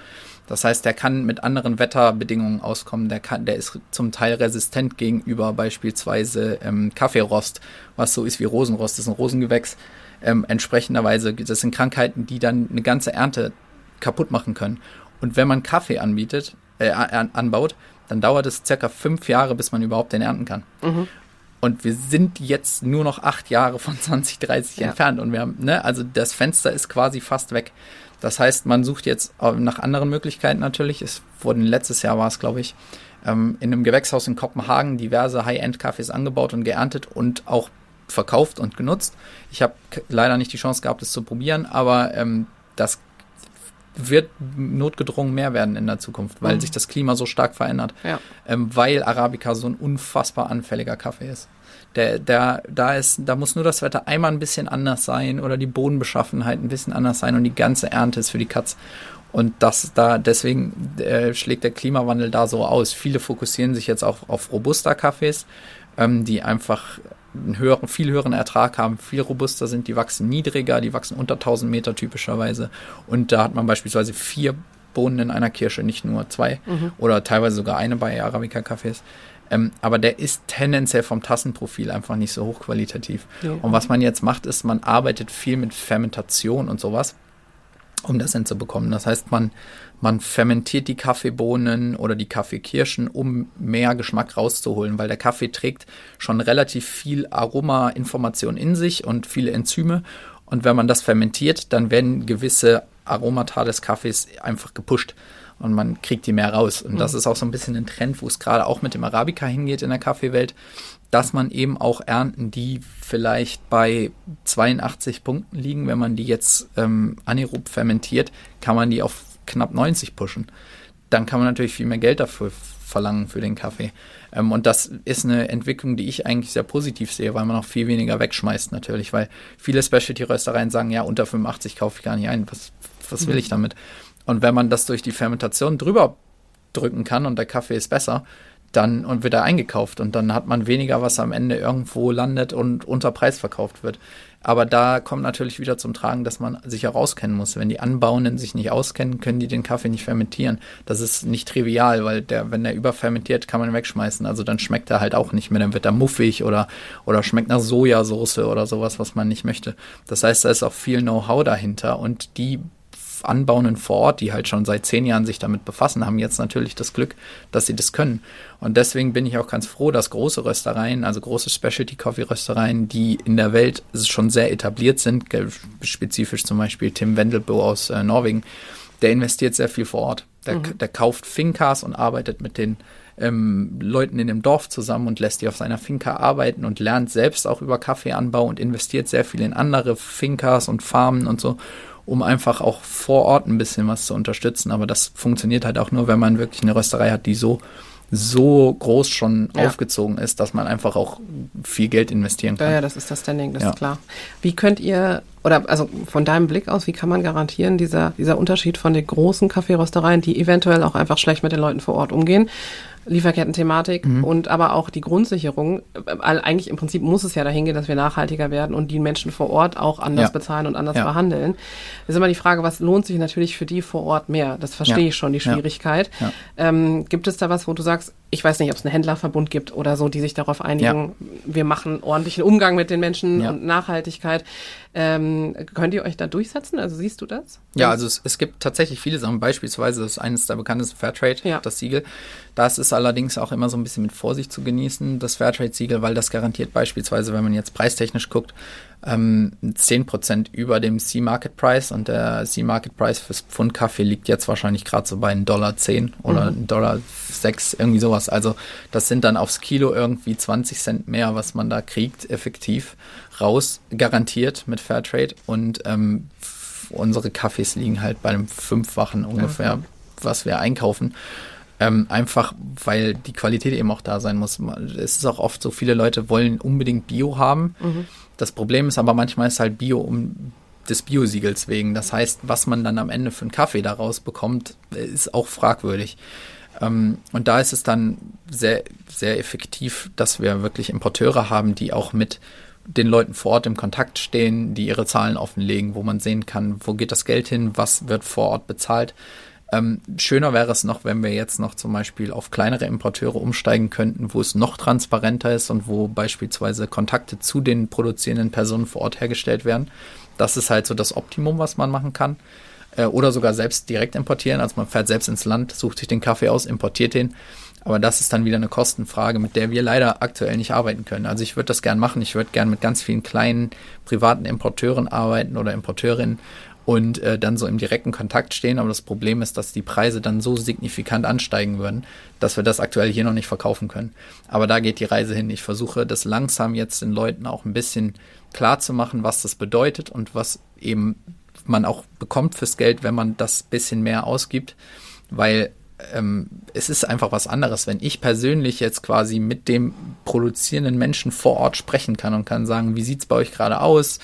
[SPEAKER 3] Das heißt, der kann mit anderen Wetterbedingungen auskommen. Der, kann, der ist zum Teil resistent gegenüber beispielsweise ähm, Kaffeerost, was so ist wie Rosenrost. Das ist ein Rosengewächs. Ähm, entsprechenderweise, das sind Krankheiten, die dann eine ganze Ernte kaputt machen können. Und wenn man Kaffee anbietet, äh, anbaut, dann dauert es circa fünf Jahre, bis man überhaupt den ernten kann. Mhm. Und wir sind jetzt nur noch acht Jahre von 2030 ja. entfernt. Und wir haben, ne, also das Fenster ist quasi fast weg. Das heißt, man sucht jetzt nach anderen Möglichkeiten natürlich. Es wurden letztes Jahr war es, glaube ich, ähm, in einem Gewächshaus in Kopenhagen diverse High-End-Kaffees angebaut und geerntet und auch verkauft und genutzt. Ich habe leider nicht die Chance gehabt, es zu probieren, aber ähm, das wird notgedrungen mehr werden in der Zukunft, weil mhm. sich das Klima so stark verändert. Ja. Ähm, weil Arabica so ein unfassbar anfälliger Kaffee ist. Der, der, da ist, da muss nur das Wetter einmal ein bisschen anders sein oder die Bodenbeschaffenheit ein bisschen anders sein und die ganze Ernte ist für die Katz. Und das da, deswegen äh, schlägt der Klimawandel da so aus. Viele fokussieren sich jetzt auch auf Robusta-Kaffees, ähm, die einfach einen höheren, viel höheren Ertrag haben, viel robuster sind, die wachsen niedriger, die wachsen unter 1000 Meter typischerweise. Und da hat man beispielsweise vier Bohnen in einer Kirsche, nicht nur zwei mhm. oder teilweise sogar eine bei Arabica-Cafés. Ähm, aber der ist tendenziell vom Tassenprofil einfach nicht so hochqualitativ. Ja. Und was man jetzt macht, ist, man arbeitet viel mit Fermentation und sowas, um das hinzubekommen. Das heißt, man man fermentiert die Kaffeebohnen oder die Kaffeekirschen, um mehr Geschmack rauszuholen, weil der Kaffee trägt schon relativ viel Aromainformation in sich und viele Enzyme. Und wenn man das fermentiert, dann werden gewisse Aromata des Kaffees einfach gepusht und man kriegt die mehr raus. Und das mhm. ist auch so ein bisschen ein Trend, wo es gerade auch mit dem Arabica hingeht in der Kaffeewelt, dass man eben auch Ernten, die vielleicht bei 82 Punkten liegen, wenn man die jetzt ähm, anaerob fermentiert, kann man die auf knapp 90 pushen. Dann kann man natürlich viel mehr Geld dafür verlangen für den Kaffee. Ähm, und das ist eine Entwicklung, die ich eigentlich sehr positiv sehe, weil man auch viel weniger wegschmeißt natürlich, weil viele Specialty-Röstereien sagen, ja, unter 85 kaufe ich gar nicht ein. Was, was will mhm. ich damit? Und wenn man das durch die Fermentation drüber drücken kann und der Kaffee ist besser, dann und wird er eingekauft und dann hat man weniger, was am Ende irgendwo landet und unter Preis verkauft wird. Aber da kommt natürlich wieder zum Tragen, dass man sich herauskennen muss. Wenn die Anbauenden sich nicht auskennen, können die den Kaffee nicht fermentieren. Das ist nicht trivial, weil der, wenn der überfermentiert, kann man wegschmeißen. Also dann schmeckt er halt auch nicht mehr. Dann wird er muffig oder, oder schmeckt nach Sojasauce oder sowas, was man nicht möchte. Das heißt, da ist auch viel Know-how dahinter und die Anbauenden vor Ort, die halt schon seit zehn Jahren sich damit befassen, haben jetzt natürlich das Glück, dass sie das können. Und deswegen bin ich auch ganz froh, dass große Röstereien, also große Specialty Coffee Röstereien, die in der Welt schon sehr etabliert sind, spezifisch zum Beispiel Tim Wendelbo aus äh, Norwegen, der investiert sehr viel vor Ort. Der, mhm. der kauft Finkas und arbeitet mit den ähm, Leuten in dem Dorf zusammen und lässt die auf seiner Finca arbeiten und lernt selbst auch über Kaffeeanbau und investiert sehr viel in andere Finkas und Farmen und so um einfach auch vor Ort ein bisschen was zu unterstützen. Aber das funktioniert halt auch nur, wenn man wirklich eine Rösterei hat, die so so groß schon ja. aufgezogen ist, dass man einfach auch viel Geld investieren kann.
[SPEAKER 1] Ja, ja das ist das Standing, das ja. ist klar. Wie könnt ihr, oder also von deinem Blick aus, wie kann man garantieren, dieser, dieser Unterschied von den großen Kaffeeröstereien, die eventuell auch einfach schlecht mit den Leuten vor Ort umgehen, Lieferketten-Thematik mhm. und aber auch die Grundsicherung. Eigentlich im Prinzip muss es ja dahin gehen, dass wir nachhaltiger werden und die Menschen vor Ort auch anders ja. bezahlen und anders ja. behandeln. Das ist immer die Frage, was lohnt sich natürlich für die vor Ort mehr? Das verstehe ja. ich schon, die Schwierigkeit. Ähm, gibt es da was, wo du sagst, ich weiß nicht, ob es einen Händlerverbund gibt oder so, die sich darauf einigen, wir machen ordentlichen Umgang mit den Menschen und Nachhaltigkeit. Ähm, könnt ihr euch da durchsetzen? Also siehst du das?
[SPEAKER 3] Ja, also es, es gibt tatsächlich viele Sachen. Beispielsweise ist eines der bekanntesten Fairtrade, ja. das Siegel. Das ist allerdings auch immer so ein bisschen mit Vorsicht zu genießen, das Fairtrade-Siegel, weil das garantiert beispielsweise, wenn man jetzt preistechnisch guckt, ähm, 10% über dem C-Market Price und der C-Market Price fürs Pfund Kaffee liegt jetzt wahrscheinlich gerade so bei 1,10 Dollar oder mhm. Dollar 6, irgendwie sowas. Also das sind dann aufs Kilo irgendwie 20 Cent mehr, was man da kriegt, effektiv raus, garantiert mit Fairtrade und ähm, unsere Kaffees liegen halt bei einem Fünffachen ungefähr, okay. was wir einkaufen. Ähm, einfach, weil die Qualität eben auch da sein muss. Es ist auch oft so, viele Leute wollen unbedingt Bio haben. Mhm. Das Problem ist aber manchmal ist halt Bio um des Biosiegels wegen. Das heißt, was man dann am Ende für einen Kaffee daraus bekommt, ist auch fragwürdig. Ähm, und da ist es dann sehr, sehr effektiv, dass wir wirklich Importeure haben, die auch mit den Leuten vor Ort im Kontakt stehen, die ihre Zahlen offenlegen, wo man sehen kann, wo geht das Geld hin, was wird vor Ort bezahlt. Ähm, schöner wäre es noch, wenn wir jetzt noch zum Beispiel auf kleinere Importeure umsteigen könnten, wo es noch transparenter ist und wo beispielsweise Kontakte zu den produzierenden Personen vor Ort hergestellt werden. Das ist halt so das Optimum, was man machen kann. Äh, oder sogar selbst direkt importieren. Also man fährt selbst ins Land, sucht sich den Kaffee aus, importiert den. Aber das ist dann wieder eine Kostenfrage, mit der wir leider aktuell nicht arbeiten können. Also ich würde das gern machen. Ich würde gern mit ganz vielen kleinen privaten Importeuren arbeiten oder Importeurinnen und äh, dann so im direkten Kontakt stehen. Aber das Problem ist, dass die Preise dann so signifikant ansteigen würden, dass wir das aktuell hier noch nicht verkaufen können. Aber da geht die Reise hin. Ich versuche das langsam jetzt den Leuten auch ein bisschen klar zu machen, was das bedeutet und was eben man auch bekommt fürs Geld, wenn man das bisschen mehr ausgibt. Weil ähm, es ist einfach was anderes, wenn ich persönlich jetzt quasi mit dem produzierenden Menschen vor Ort sprechen kann und kann sagen, wie sieht's bei euch gerade aus?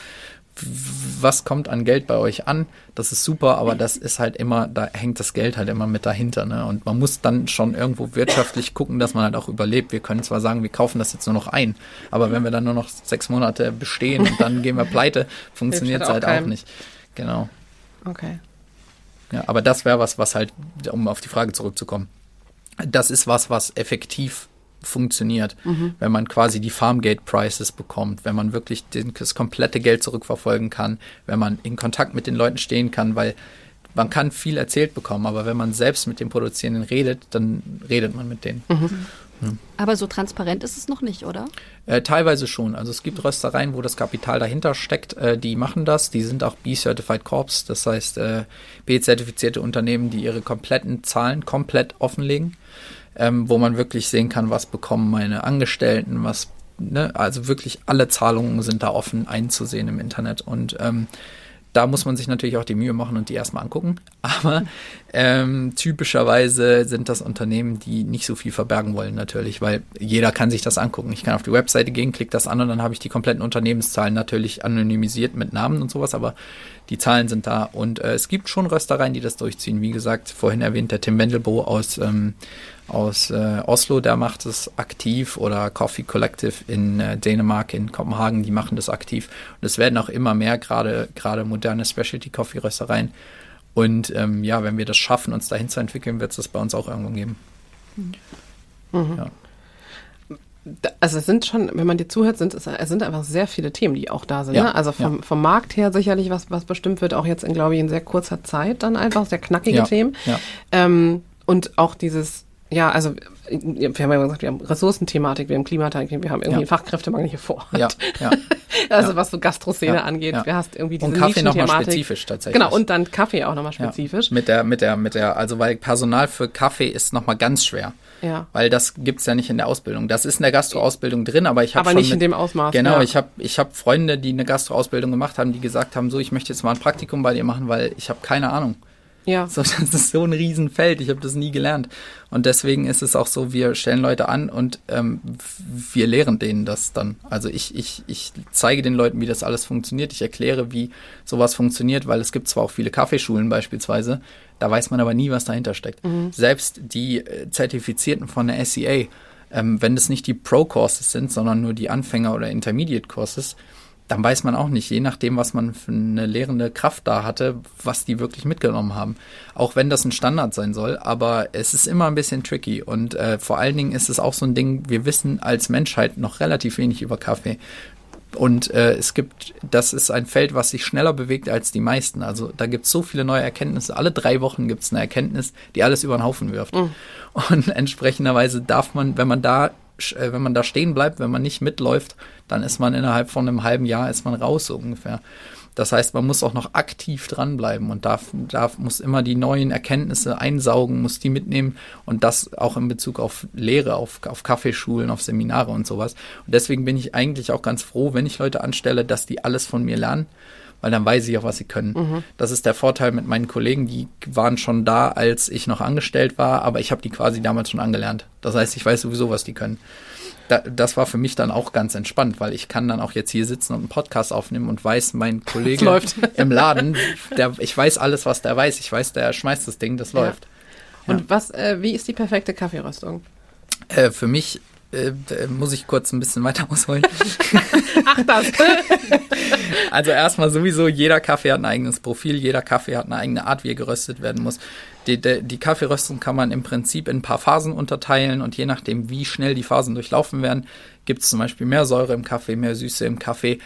[SPEAKER 3] Was kommt an Geld bei euch an? Das ist super, aber das ist halt immer, da hängt das Geld halt immer mit dahinter. Ne? Und man muss dann schon irgendwo wirtschaftlich gucken, dass man halt auch überlebt. Wir können zwar sagen, wir kaufen das jetzt nur noch ein, aber wenn wir dann nur noch sechs Monate bestehen und dann gehen wir pleite, funktioniert es halt auch nicht. Genau.
[SPEAKER 1] Okay.
[SPEAKER 3] Ja, aber das wäre was, was halt, um auf die Frage zurückzukommen, das ist was, was effektiv funktioniert, mhm. wenn man quasi die Farmgate Prices bekommt, wenn man wirklich den, das komplette Geld zurückverfolgen kann, wenn man in Kontakt mit den Leuten stehen kann, weil man kann viel erzählt bekommen, aber wenn man selbst mit den Produzierenden redet, dann redet man mit denen. Mhm.
[SPEAKER 2] Ja. Aber so transparent ist es noch nicht, oder?
[SPEAKER 3] Äh, teilweise schon. Also es gibt Röstereien, wo das Kapital dahinter steckt, äh, die machen das. Die sind auch B-Certified Corps, das heißt äh, B-zertifizierte Unternehmen, die ihre kompletten Zahlen komplett offenlegen ähm, wo man wirklich sehen kann, was bekommen meine Angestellten, was, ne, also wirklich alle Zahlungen sind da offen einzusehen im Internet und ähm, da muss man sich natürlich auch die Mühe machen und die erstmal angucken. Aber ähm, typischerweise sind das Unternehmen, die nicht so viel verbergen wollen, natürlich, weil jeder kann sich das angucken. Ich kann auf die Webseite gehen, klicke das an und dann habe ich die kompletten Unternehmenszahlen natürlich anonymisiert mit Namen und sowas, aber die Zahlen sind da. Und äh, es gibt schon Röstereien, die das durchziehen. Wie gesagt, vorhin erwähnt der Tim Wendelbo aus, ähm, aus äh, Oslo, der macht es aktiv oder Coffee Collective in äh, Dänemark, in Kopenhagen, die machen das aktiv. Und es werden auch immer mehr, gerade gerade moderne Specialty Coffee Röstereien. Und ähm, ja, wenn wir das schaffen, uns dahin zu entwickeln, wird es das bei uns auch irgendwo geben.
[SPEAKER 1] Mhm. Ja. Also es sind schon, wenn man dir zuhört, sind es, sind einfach sehr viele Themen, die auch da sind. Ja, ne? Also vom, ja. vom Markt her sicherlich was, was bestimmt wird, auch jetzt in, glaube ich, in sehr kurzer Zeit dann einfach sehr knackige Themen. Ähm, und auch dieses ja, also wir haben ja gesagt, wir haben Ressourcenthematik, wir haben Klimathematik, wir haben irgendwie ja. Fachkräftemangel hier vor Ort. Ja, ja. also ja. was so Gastroszene angeht, wir hast irgendwie diese
[SPEAKER 3] Und Kaffee nochmal spezifisch tatsächlich.
[SPEAKER 1] Genau, und dann Kaffee auch nochmal spezifisch.
[SPEAKER 3] Mit der, mit der, mit der, also weil Personal für Kaffee ist nochmal ganz schwer. Ja. Weil das gibt's ja nicht in der Ausbildung. Das ist in der Gastro-Ausbildung drin, aber ich habe
[SPEAKER 1] Aber nicht mit, in dem Ausmaß.
[SPEAKER 3] Genau, ich habe ich hab Freunde, die eine Gastro-Ausbildung gemacht haben, die gesagt haben, so, ich möchte jetzt mal ein Praktikum bei dir machen, weil ich habe keine Ahnung. Ja. So, das ist so ein Riesenfeld. Ich habe das nie gelernt. Und deswegen ist es auch so, wir stellen Leute an und ähm, wir lehren denen das dann. Also ich, ich, ich zeige den Leuten, wie das alles funktioniert. Ich erkläre, wie sowas funktioniert, weil es gibt zwar auch viele Kaffeeschulen beispielsweise, da weiß man aber nie, was dahinter steckt. Mhm. Selbst die äh, Zertifizierten von der SEA, ähm, wenn das nicht die Pro-Courses sind, sondern nur die Anfänger- oder Intermediate-Courses, dann weiß man auch nicht, je nachdem, was man für eine lehrende Kraft da hatte, was die wirklich mitgenommen haben. Auch wenn das ein Standard sein soll, aber es ist immer ein bisschen tricky und äh, vor allen Dingen ist es auch so ein Ding, wir wissen als Menschheit noch relativ wenig über Kaffee. Und äh, es gibt, das ist ein Feld, was sich schneller bewegt als die meisten. Also da gibt es so viele neue Erkenntnisse. Alle drei Wochen gibt es eine Erkenntnis, die alles über den Haufen wirft. Mhm. Und entsprechenderweise darf man, wenn man da wenn man da stehen bleibt, wenn man nicht mitläuft, dann ist man innerhalb von einem halben Jahr ist man raus so ungefähr. Das heißt, man muss auch noch aktiv dranbleiben und darf, darf, muss immer die neuen Erkenntnisse einsaugen, muss die mitnehmen und das auch in Bezug auf Lehre, auf, auf Kaffeeschulen, auf Seminare und sowas. Und deswegen bin ich eigentlich auch ganz froh, wenn ich Leute anstelle, dass die alles von mir lernen weil dann weiß ich auch, was sie können. Mhm. Das ist der Vorteil mit meinen Kollegen, die waren schon da, als ich noch angestellt war, aber ich habe die quasi damals schon angelernt. Das heißt, ich weiß sowieso, was die können. Da, das war für mich dann auch ganz entspannt, weil ich kann dann auch jetzt hier sitzen und einen Podcast aufnehmen und weiß, mein Kollege läuft. im Laden, der, ich weiß alles, was der weiß. Ich weiß, der schmeißt das Ding, das läuft.
[SPEAKER 1] Und was, äh, wie ist die perfekte Kaffeeröstung?
[SPEAKER 3] Äh, für mich äh, muss ich kurz ein bisschen weiter ausholen.
[SPEAKER 1] Ach das.
[SPEAKER 3] also erstmal sowieso, jeder Kaffee hat ein eigenes Profil, jeder Kaffee hat eine eigene Art, wie er geröstet werden muss. Die, die, die Kaffeeröstung kann man im Prinzip in ein paar Phasen unterteilen und je nachdem, wie schnell die Phasen durchlaufen werden, gibt es zum Beispiel mehr Säure im Kaffee, mehr Süße im Kaffee.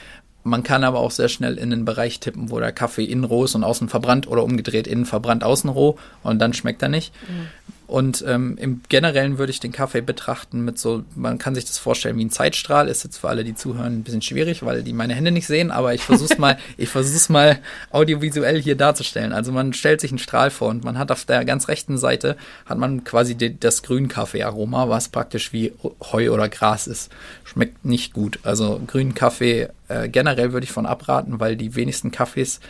[SPEAKER 3] Man kann aber auch sehr schnell in den Bereich tippen, wo der Kaffee innen roh ist und außen verbrannt oder umgedreht innen verbrannt, außen roh und dann schmeckt er nicht. Mhm. Und ähm, im Generellen würde ich den Kaffee betrachten mit so, man kann sich das vorstellen wie ein Zeitstrahl. Ist jetzt für alle, die zuhören, ein bisschen schwierig, weil die meine Hände nicht sehen, aber ich versuche mal, ich versuche mal audiovisuell hier darzustellen. Also man stellt sich einen Strahl vor und man hat auf der ganz rechten Seite hat man quasi die, das Grünkaffee-Aroma, was praktisch wie Heu oder Gras ist. Schmeckt nicht gut. Also grünen Kaffee äh, generell würde ich von abraten, weil die wenigsten Kaffees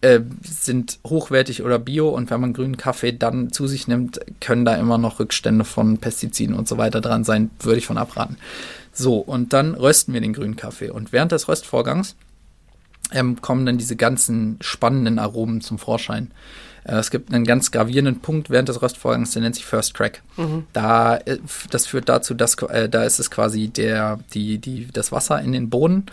[SPEAKER 3] äh, sind hochwertig oder bio und wenn man grünen Kaffee dann zu sich nimmt, können da immer noch Rückstände von Pestiziden und so weiter dran sein, würde ich von abraten. So, und dann rösten wir den grünen Kaffee und während des Röstvorgangs ähm, kommen dann diese ganzen spannenden Aromen zum Vorschein. Äh, es gibt einen ganz gravierenden Punkt während des Röstvorgangs, der nennt sich First Crack. Mhm. Da, äh, das führt dazu, dass äh, da ist es quasi der, die, die, das Wasser in den Boden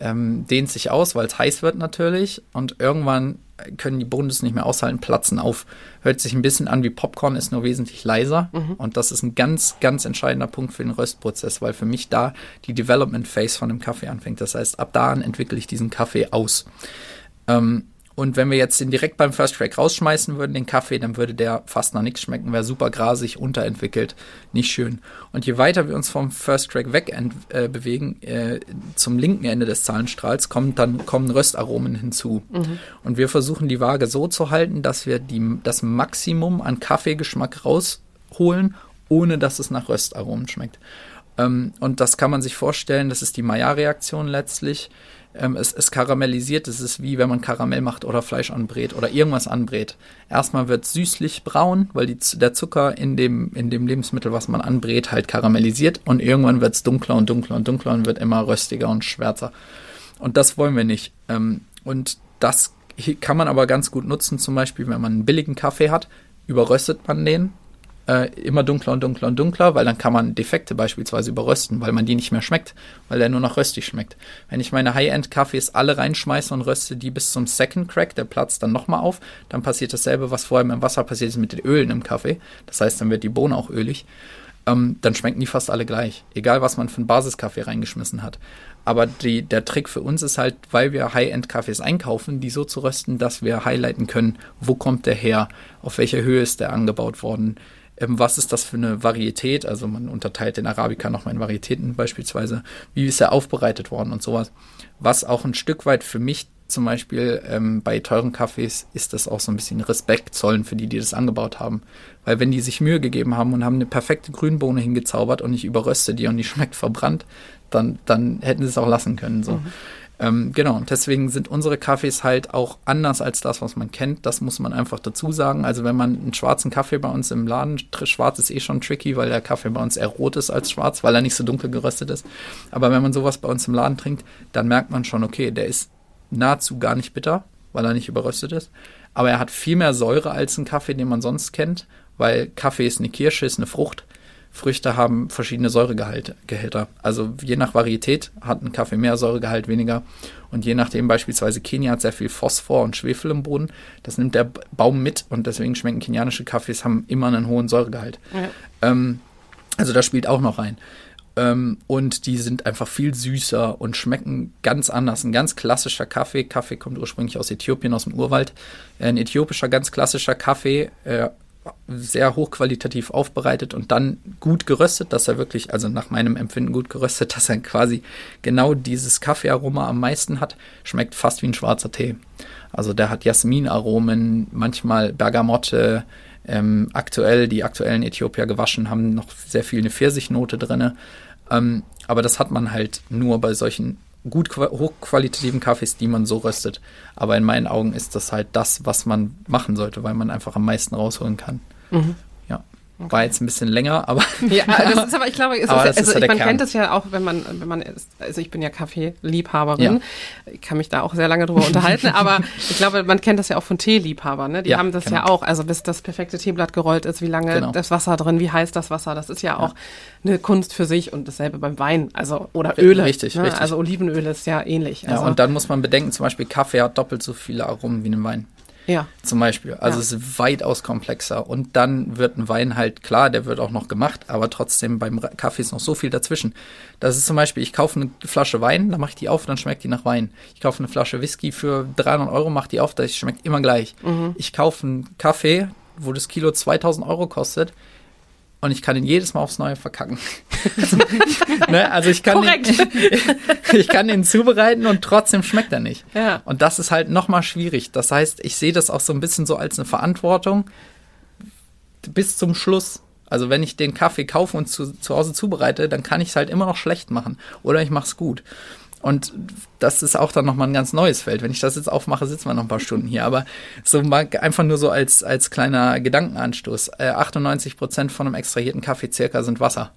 [SPEAKER 3] ähm, dehnt sich aus, weil es heiß wird natürlich und irgendwann können die Boden das nicht mehr aushalten, platzen auf. Hört sich ein bisschen an wie Popcorn, ist nur wesentlich leiser mhm. und das ist ein ganz, ganz entscheidender Punkt für den Röstprozess, weil für mich da die Development Phase von dem Kaffee anfängt. Das heißt, ab da an entwickle ich diesen Kaffee aus. Ähm, und wenn wir jetzt den direkt beim First Track rausschmeißen würden, den Kaffee, dann würde der fast nach nichts schmecken, wäre super grasig, unterentwickelt, nicht schön. Und je weiter wir uns vom First Track weg äh, bewegen, äh, zum linken Ende des Zahlenstrahls, kommt dann, kommen Röstaromen hinzu. Mhm. Und wir versuchen die Waage so zu halten, dass wir die, das Maximum an Kaffeegeschmack rausholen, ohne dass es nach Röstaromen schmeckt. Ähm, und das kann man sich vorstellen, das ist die Maillard-Reaktion letztlich ähm, es, es karamellisiert. Es ist wie wenn man Karamell macht oder Fleisch anbrät oder irgendwas anbrät. Erstmal wird süßlich braun, weil die, der Zucker in dem, in dem Lebensmittel, was man anbrät, halt karamellisiert und irgendwann wird es dunkler und dunkler und dunkler und wird immer röstiger und schwärzer. Und das wollen wir nicht. Ähm, und das kann man aber ganz gut nutzen, zum Beispiel, wenn man einen billigen Kaffee hat, überröstet man den äh, immer dunkler und dunkler und dunkler, weil dann kann man Defekte beispielsweise überrösten, weil man die nicht mehr schmeckt, weil der nur noch röstig schmeckt. Wenn ich meine High-End-Kaffees alle reinschmeiße und röste die bis zum Second Crack, der platzt dann nochmal auf, dann passiert dasselbe, was vorher dem Wasser passiert ist mit den Ölen im Kaffee. Das heißt, dann wird die Bohne auch ölig. Ähm, dann schmecken die fast alle gleich, egal was man für einen Basiskaffee reingeschmissen hat. Aber die, der Trick für uns ist halt, weil wir High-End-Kaffees einkaufen, die so zu rösten, dass wir highlighten können, wo kommt der her, auf welcher Höhe ist der angebaut worden, ähm, was ist das für eine Varietät? Also man unterteilt den Arabica nochmal in Varietäten beispielsweise. Wie ist er aufbereitet worden und sowas? Was auch ein Stück weit für mich zum Beispiel ähm, bei teuren Kaffees ist das auch so ein bisschen Respekt zollen für die, die das angebaut haben. Weil wenn die sich Mühe gegeben haben und haben eine perfekte Grünbohne hingezaubert und ich überröste die und die schmeckt verbrannt, dann, dann hätten sie es auch lassen können. So. Mhm. Ähm, genau, und deswegen sind unsere Kaffees halt auch anders als das, was man kennt. Das muss man einfach dazu sagen. Also wenn man einen schwarzen Kaffee bei uns im Laden, schwarz ist eh schon tricky, weil der Kaffee bei uns eher rot ist als schwarz, weil er nicht so dunkel geröstet ist. Aber wenn man sowas bei uns im Laden trinkt, dann merkt man schon, okay, der ist nahezu gar nicht bitter, weil er nicht überröstet ist. Aber er hat viel mehr Säure als ein Kaffee, den man sonst kennt, weil Kaffee ist eine Kirsche, ist eine Frucht. Früchte haben verschiedene Säuregehälter. Also je nach Varietät hat ein Kaffee mehr Säuregehalt, weniger. Und je nachdem beispielsweise Kenia hat sehr viel Phosphor und Schwefel im Boden. Das nimmt der Baum mit und deswegen schmecken kenianische Kaffees, haben immer einen hohen Säuregehalt. Ja. Ähm, also das spielt auch noch rein. Ähm, und die sind einfach viel süßer und schmecken ganz anders. Ein ganz klassischer Kaffee. Kaffee kommt ursprünglich aus Äthiopien, aus dem Urwald. Ein äthiopischer, ganz klassischer Kaffee äh, sehr hochqualitativ aufbereitet und dann gut geröstet, dass er wirklich, also nach meinem Empfinden gut geröstet, dass er quasi genau dieses Kaffeearoma am meisten hat, schmeckt fast wie ein schwarzer Tee. Also der hat Jasminaromen, manchmal Bergamotte, ähm, aktuell, die aktuellen Äthiopier gewaschen haben noch sehr viel eine Pfirsichnote drin. Ähm, aber das hat man halt nur bei solchen gut hochqualitativen Kaffees, die man so röstet. Aber in meinen Augen ist das halt das, was man machen sollte, weil man einfach am meisten rausholen kann. Mhm. Okay. War jetzt ein bisschen länger, aber.
[SPEAKER 1] Ja, das ist aber, ich glaube, ist, aber ist, also, ich, man Kern. kennt es ja auch, wenn man, wenn man ist, also ich bin ja Kaffeeliebhaberin. Ja. Ich kann mich da auch sehr lange drüber unterhalten, aber ich glaube, man kennt das ja auch von Teeliebhabern, ne? Die ja, haben das genau. ja auch, also bis das perfekte Teeblatt gerollt ist, wie lange genau. das Wasser drin, wie heiß das Wasser, das ist ja auch ja. eine Kunst für sich und dasselbe beim Wein, also, oder Öle.
[SPEAKER 3] Richtig, ne? richtig.
[SPEAKER 1] Also Olivenöl ist ja ähnlich.
[SPEAKER 3] Also. Ja, und dann muss man bedenken, zum Beispiel Kaffee hat doppelt so viele Aromen wie ein Wein.
[SPEAKER 1] Ja.
[SPEAKER 3] Zum Beispiel. Also ja. es ist weitaus komplexer. Und dann wird ein Wein halt, klar, der wird auch noch gemacht, aber trotzdem beim Kaffee ist noch so viel dazwischen. Das ist zum Beispiel, ich kaufe eine Flasche Wein, dann mache ich die auf, dann schmeckt die nach Wein. Ich kaufe eine Flasche Whisky für 300 Euro, mache die auf, das schmeckt immer gleich. Mhm. Ich kaufe einen Kaffee, wo das Kilo 2000 Euro kostet, und ich kann ihn jedes Mal aufs Neue verkacken. ne? Also ich kann, ihn, ich kann ihn zubereiten und trotzdem schmeckt er nicht.
[SPEAKER 1] Ja.
[SPEAKER 3] Und das ist halt nochmal schwierig. Das heißt, ich sehe das auch so ein bisschen so als eine Verantwortung bis zum Schluss. Also wenn ich den Kaffee kaufe und zu, zu Hause zubereite, dann kann ich es halt immer noch schlecht machen. Oder ich mache es gut. Und das ist auch dann nochmal ein ganz neues Feld. Wenn ich das jetzt aufmache, sitzen wir noch ein paar Stunden hier. Aber so einfach nur so als, als kleiner Gedankenanstoß. Äh, 98 Prozent von einem extrahierten Kaffee circa sind Wasser.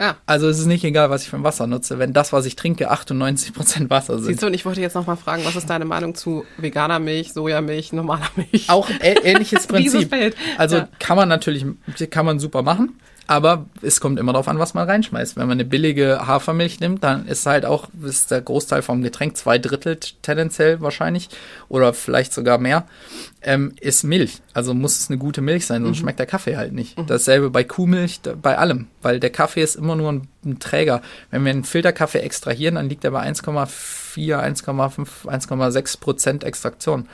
[SPEAKER 1] Ja.
[SPEAKER 3] Also es ist nicht egal, was ich für ein Wasser nutze, wenn das, was ich trinke, 98 Prozent Wasser sind.
[SPEAKER 1] Siehst du, und ich wollte jetzt nochmal fragen, was ist deine Meinung zu veganer Milch, Sojamilch, normaler Milch?
[SPEAKER 3] Auch ähnliches Prinzip. Also ja. kann man natürlich, kann man super machen. Aber es kommt immer darauf an, was man reinschmeißt. Wenn man eine billige Hafermilch nimmt, dann ist halt auch ist der Großteil vom Getränk, zwei Drittel tendenziell wahrscheinlich oder vielleicht sogar mehr, ähm, ist Milch. Also muss es eine gute Milch sein, sonst mhm. schmeckt der Kaffee halt nicht. Mhm. Dasselbe bei Kuhmilch, bei allem, weil der Kaffee ist immer nur ein, ein Träger. Wenn wir einen Filterkaffee extrahieren, dann liegt er bei 1,4, 1,5, 1,6 Prozent Extraktion.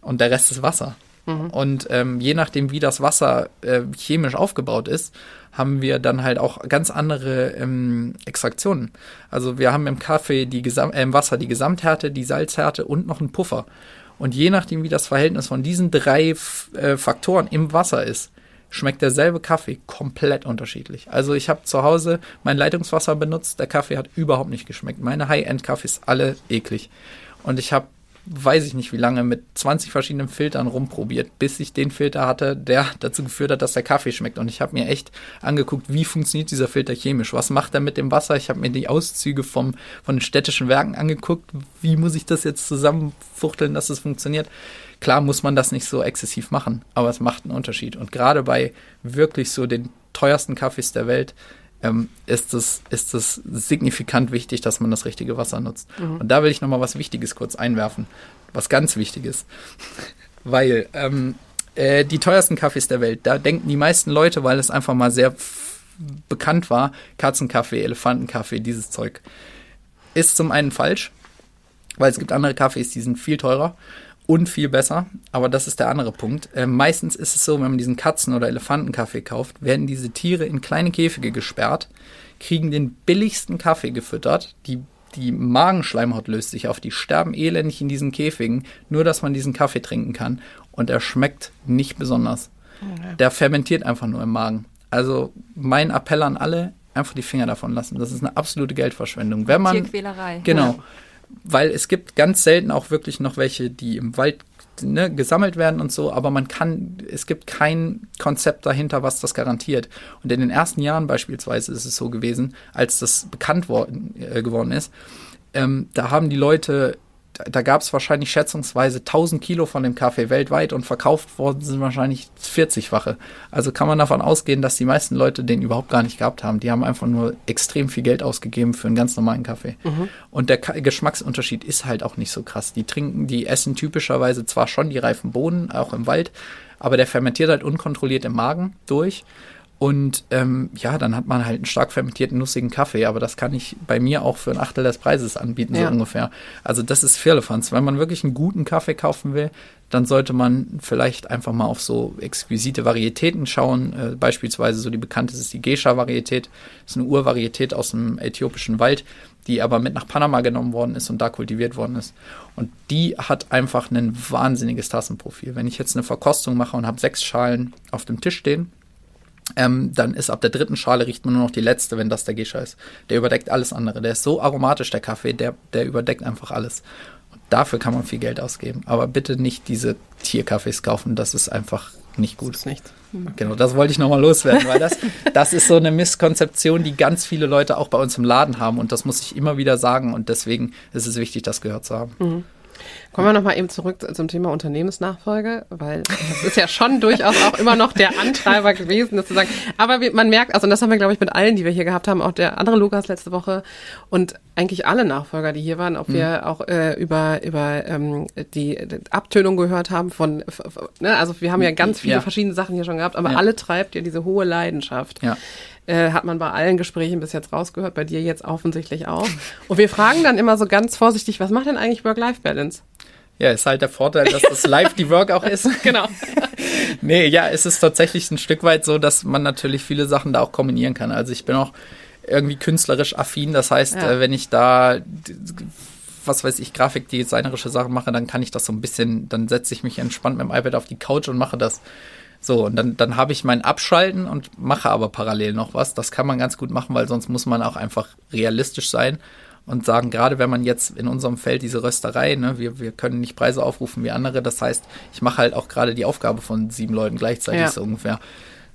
[SPEAKER 3] Und der Rest ist Wasser. Mhm. Und ähm, je nachdem, wie das Wasser äh, chemisch aufgebaut ist, haben wir dann halt auch ganz andere ähm, Extraktionen. Also wir haben im Kaffee die Gesam äh, im Wasser die Gesamthärte, die Salzhärte und noch einen Puffer. Und je nachdem, wie das Verhältnis von diesen drei äh, Faktoren im Wasser ist, schmeckt derselbe Kaffee komplett unterschiedlich. Also ich habe zu Hause mein Leitungswasser benutzt, der Kaffee hat überhaupt nicht geschmeckt. Meine High-End-Kaffees alle eklig. Und ich habe weiß ich nicht wie lange, mit 20 verschiedenen Filtern rumprobiert, bis ich den Filter hatte, der dazu geführt hat, dass der Kaffee schmeckt. Und ich habe mir echt angeguckt, wie funktioniert dieser Filter chemisch? Was macht er mit dem Wasser? Ich habe mir die Auszüge vom, von den städtischen Werken angeguckt. Wie muss ich das jetzt zusammenfuchteln, dass es funktioniert? Klar muss man das nicht so exzessiv machen, aber es macht einen Unterschied. Und gerade bei wirklich so den teuersten Kaffees der Welt ähm, ist es ist es signifikant wichtig, dass man das richtige Wasser nutzt. Mhm. Und da will ich noch mal was Wichtiges kurz einwerfen, was ganz Wichtiges, weil ähm, äh, die teuersten Kaffees der Welt, da denken die meisten Leute, weil es einfach mal sehr bekannt war, Katzenkaffee, Elefantenkaffee, dieses Zeug, ist zum einen falsch, weil es gibt andere Kaffees, die sind viel teurer und viel besser. Aber das ist der andere Punkt. Äh, meistens ist es so, wenn man diesen Katzen- oder Elefantenkaffee kauft, werden diese Tiere in kleine Käfige gesperrt, kriegen den billigsten Kaffee gefüttert, die die Magenschleimhaut löst sich auf, die sterben elendig in diesen Käfigen, nur dass man diesen Kaffee trinken kann. Und er schmeckt nicht besonders. Okay. Der fermentiert einfach nur im Magen. Also mein Appell an alle, einfach die Finger davon lassen. Das ist eine absolute Geldverschwendung. Wenn man,
[SPEAKER 2] Tierquälerei.
[SPEAKER 3] Genau. Ja weil es gibt ganz selten auch wirklich noch welche, die im Wald ne, gesammelt werden und so, aber man kann, es gibt kein Konzept dahinter, was das garantiert. Und in den ersten Jahren beispielsweise ist es so gewesen, als das bekannt worden, äh, geworden ist, ähm, da haben die Leute da gab es wahrscheinlich schätzungsweise 1000 Kilo von dem Kaffee weltweit und verkauft worden sind wahrscheinlich 40-fache. Also kann man davon ausgehen, dass die meisten Leute den überhaupt gar nicht gehabt haben. Die haben einfach nur extrem viel Geld ausgegeben für einen ganz normalen Kaffee. Mhm. Und der Ka Geschmacksunterschied ist halt auch nicht so krass. Die trinken, die essen typischerweise zwar schon die reifen Bohnen, auch im Wald, aber der fermentiert halt unkontrolliert im Magen durch und ähm, ja, dann hat man halt einen stark fermentierten, nussigen Kaffee, aber das kann ich bei mir auch für ein Achtel des Preises anbieten, ja. so ungefähr. Also das ist Firlefanz. Wenn man wirklich einen guten Kaffee kaufen will, dann sollte man vielleicht einfach mal auf so exquisite Varietäten schauen. Äh, beispielsweise so die bekannteste ist die Geisha-Varietät. Das ist eine Urvarietät aus dem äthiopischen Wald, die aber mit nach Panama genommen worden ist und da kultiviert worden ist. Und die hat einfach ein wahnsinniges Tassenprofil. Wenn ich jetzt eine Verkostung mache und habe sechs Schalen auf dem Tisch stehen, ähm, dann ist ab der dritten Schale riecht man nur noch die letzte, wenn das der Gescher ist. Der überdeckt alles andere. Der ist so aromatisch, der Kaffee, der, der überdeckt einfach alles. Und dafür kann man viel Geld ausgeben. Aber bitte nicht diese Tierkaffees kaufen, das ist einfach nicht gut. Das ist
[SPEAKER 1] nichts.
[SPEAKER 3] Genau, das wollte ich nochmal loswerden, weil das, das ist so eine Misskonzeption, die ganz viele Leute auch bei uns im Laden haben und das muss ich immer wieder sagen und deswegen ist es wichtig, das gehört zu haben. Mhm.
[SPEAKER 1] Kommen wir nochmal eben zurück zum Thema Unternehmensnachfolge, weil das ist ja schon durchaus auch immer noch der Antreiber gewesen, das zu sagen. Aber man merkt, also das haben wir, glaube ich, mit allen, die wir hier gehabt haben, auch der andere Lukas letzte Woche und eigentlich alle Nachfolger, die hier waren, ob mhm. wir auch äh, über, über ähm, die, die Abtönung gehört haben von, ne, also wir haben ja ganz viele ja. verschiedene Sachen hier schon gehabt, aber ja. alle treibt ja diese hohe Leidenschaft. Ja. Äh, hat man bei allen Gesprächen bis jetzt rausgehört, bei dir jetzt offensichtlich auch. Und wir fragen dann immer so ganz vorsichtig, was macht denn eigentlich Work-Life-Balance?
[SPEAKER 3] Ja, ist halt der Vorteil, dass das live die Work auch ist.
[SPEAKER 1] genau.
[SPEAKER 3] nee, ja, es ist tatsächlich ein Stück weit so, dass man natürlich viele Sachen da auch kombinieren kann. Also ich bin auch irgendwie künstlerisch affin. Das heißt, ja. äh, wenn ich da was weiß ich, grafikdesignerische Sachen mache, dann kann ich das so ein bisschen, dann setze ich mich entspannt mit dem iPad auf die Couch und mache das. So, und dann, dann habe ich mein Abschalten und mache aber parallel noch was. Das kann man ganz gut machen, weil sonst muss man auch einfach realistisch sein und sagen, gerade wenn man jetzt in unserem Feld diese Rösterei, ne, wir, wir können nicht Preise aufrufen wie andere, das heißt, ich mache halt auch gerade die Aufgabe von sieben Leuten gleichzeitig ja. so ungefähr.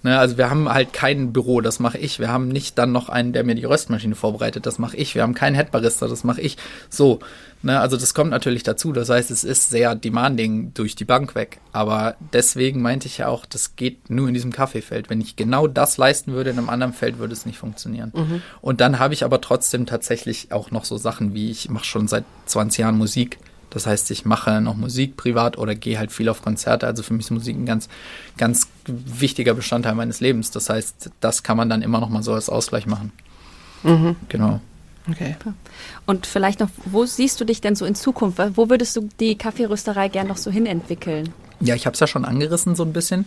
[SPEAKER 3] Ne, also wir haben halt kein Büro, das mache ich. Wir haben nicht dann noch einen, der mir die Röstmaschine vorbereitet, das mache ich. Wir haben keinen Headbarista, das mache ich. So, ne, also das kommt natürlich dazu. Das heißt, es ist sehr demanding durch die Bank weg. Aber deswegen meinte ich ja auch, das geht nur in diesem Kaffeefeld. Wenn ich genau das leisten würde in einem anderen Feld, würde es nicht funktionieren. Mhm. Und dann habe ich aber trotzdem tatsächlich auch noch so Sachen wie, ich mache schon seit 20 Jahren Musik. Das heißt, ich mache noch Musik privat oder gehe halt viel auf Konzerte. Also für mich ist Musik ein ganz, ganz wichtiger Bestandteil meines Lebens. Das heißt, das kann man dann immer noch mal so als Ausgleich machen. Mhm. Genau.
[SPEAKER 2] Okay. Und vielleicht noch, wo siehst du dich denn so in Zukunft? Wo würdest du die Kaffeerösterei gern noch so hin entwickeln?
[SPEAKER 3] Ja, ich habe es ja schon angerissen so ein bisschen.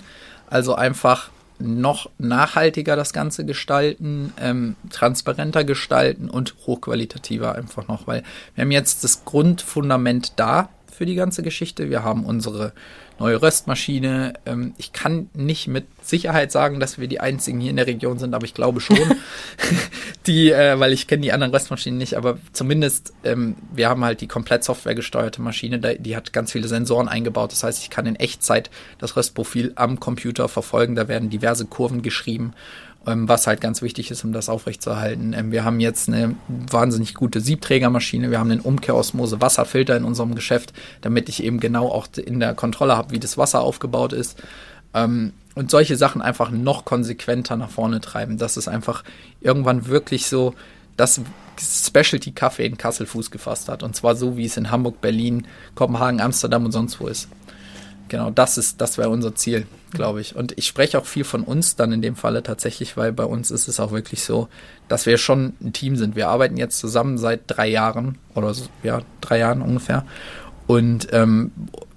[SPEAKER 3] Also einfach noch nachhaltiger das Ganze gestalten, ähm, transparenter gestalten und hochqualitativer einfach noch, weil wir haben jetzt das Grundfundament da für die ganze Geschichte. Wir haben unsere neue Röstmaschine. Ähm, ich kann nicht mit Sicherheit sagen, dass wir die einzigen hier in der Region sind, aber ich glaube schon, die, äh, weil ich kenne die anderen Röstmaschinen nicht, aber zumindest ähm, wir haben halt die komplett softwaregesteuerte Maschine, die hat ganz viele Sensoren eingebaut. Das heißt, ich kann in Echtzeit das Röstprofil am Computer verfolgen. Da werden diverse Kurven geschrieben was halt ganz wichtig ist, um das aufrechtzuerhalten. Ähm, wir haben jetzt eine wahnsinnig gute Siebträgermaschine, wir haben einen Umkehrosmose Wasserfilter in unserem Geschäft, damit ich eben genau auch in der Kontrolle habe, wie das Wasser aufgebaut ist. Ähm, und solche Sachen einfach noch konsequenter nach vorne treiben, dass es einfach irgendwann wirklich so das Specialty Kaffee in Kassel Fuß gefasst hat. Und zwar so, wie es in Hamburg, Berlin, Kopenhagen, Amsterdam und sonst wo ist. Genau, das ist, das wäre unser Ziel, glaube ich. Und ich spreche auch viel von uns dann in dem Falle tatsächlich, weil bei uns ist es auch wirklich so, dass wir schon ein Team sind. Wir arbeiten jetzt zusammen seit drei Jahren oder so, ja, drei Jahren ungefähr. Und ähm,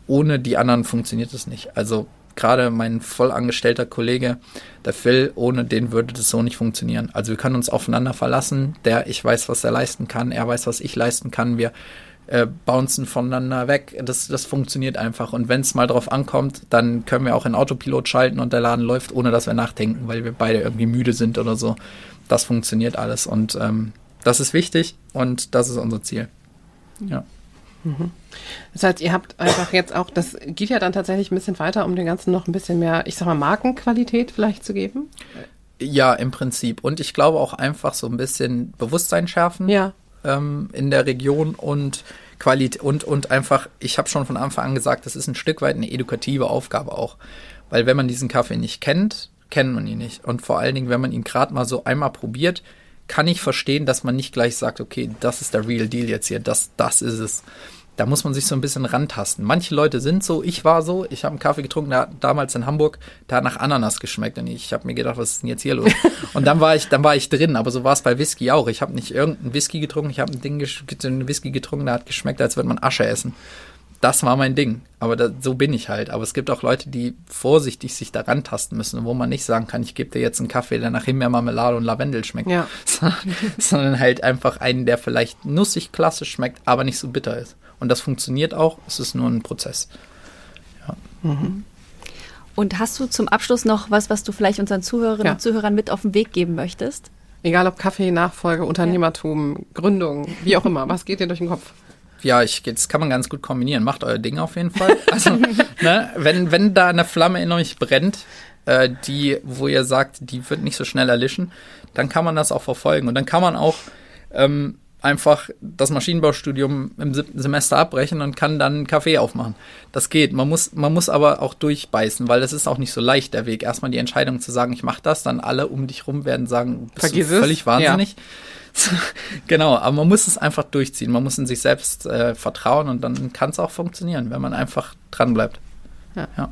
[SPEAKER 3] ohne die anderen funktioniert es nicht. Also gerade mein vollangestellter Kollege, der Phil, ohne den würde das so nicht funktionieren. Also wir können uns aufeinander verlassen. Der, ich weiß, was er leisten kann, er weiß, was ich leisten kann. Wir äh, bouncen voneinander weg. Das, das funktioniert einfach. Und wenn es mal drauf ankommt, dann können wir auch in Autopilot schalten und der Laden läuft, ohne dass wir nachdenken, weil wir beide irgendwie müde sind oder so. Das funktioniert alles. Und ähm, das ist wichtig und das ist unser Ziel. Ja.
[SPEAKER 1] Mhm. Das heißt, ihr habt einfach jetzt auch, das geht ja dann tatsächlich ein bisschen weiter, um dem Ganzen noch ein bisschen mehr, ich sag mal, Markenqualität vielleicht zu geben?
[SPEAKER 3] Ja, im Prinzip. Und ich glaube auch einfach so ein bisschen Bewusstsein schärfen. Ja ähm, in der Region und Qualität und, und einfach, ich habe schon von Anfang an gesagt, das ist ein Stück weit eine edukative Aufgabe auch. Weil wenn man diesen Kaffee nicht kennt, kennt man ihn nicht. Und vor allen Dingen, wenn man ihn gerade mal so einmal probiert, kann ich verstehen, dass man nicht gleich sagt, okay, das ist der Real Deal jetzt hier, das, das ist es da muss man sich so ein bisschen rantasten. Manche Leute sind so, ich war so, ich habe einen Kaffee getrunken, der, damals in Hamburg, der hat nach Ananas geschmeckt und ich habe mir gedacht, was ist denn jetzt hier los? und dann war ich, dann war ich drin, aber so war es bei Whisky auch. Ich habe nicht irgendeinen Whisky getrunken, ich habe ein Ding, einen Whisky getrunken, der hat geschmeckt, als würde man Asche essen. Das war mein Ding, aber da, so bin ich halt. Aber es gibt auch Leute, die vorsichtig sich da rantasten müssen, wo man nicht sagen kann, ich gebe dir jetzt einen Kaffee, der nach Himbeermarmelade und Lavendel schmeckt, ja. sondern halt einfach einen, der vielleicht nussig klassisch schmeckt, aber nicht so bitter ist. Und das funktioniert auch. Es ist nur ein Prozess. Ja.
[SPEAKER 2] Mhm. Und hast du zum Abschluss noch was, was du vielleicht unseren Zuhörerinnen ja. und Zuhörern mit auf den Weg geben möchtest?
[SPEAKER 1] Egal ob Kaffee, Nachfolge, Unternehmertum, ja. Gründung, wie auch immer. Was geht dir durch den Kopf?
[SPEAKER 3] Ja, ich, das kann man ganz gut kombinieren. Macht euer Ding auf jeden Fall. Also, ne, wenn, wenn da eine Flamme in euch brennt, äh, die, wo ihr sagt, die wird nicht so schnell erlischen, dann kann man das auch verfolgen. Und dann kann man auch ähm, einfach das Maschinenbaustudium im siebten Semester abbrechen und kann dann einen Kaffee aufmachen. Das geht. Man muss, man muss aber auch durchbeißen, weil das ist auch nicht so leicht, der Weg. Erstmal die Entscheidung zu sagen, ich mache das, dann alle um dich rum werden sagen, bist
[SPEAKER 1] Vergiss
[SPEAKER 3] du
[SPEAKER 1] es.
[SPEAKER 3] völlig wahnsinnig. genau, aber man muss es einfach durchziehen. Man muss in sich selbst äh, vertrauen und dann kann es auch funktionieren, wenn man einfach dran bleibt.
[SPEAKER 1] Ja.
[SPEAKER 3] Ja.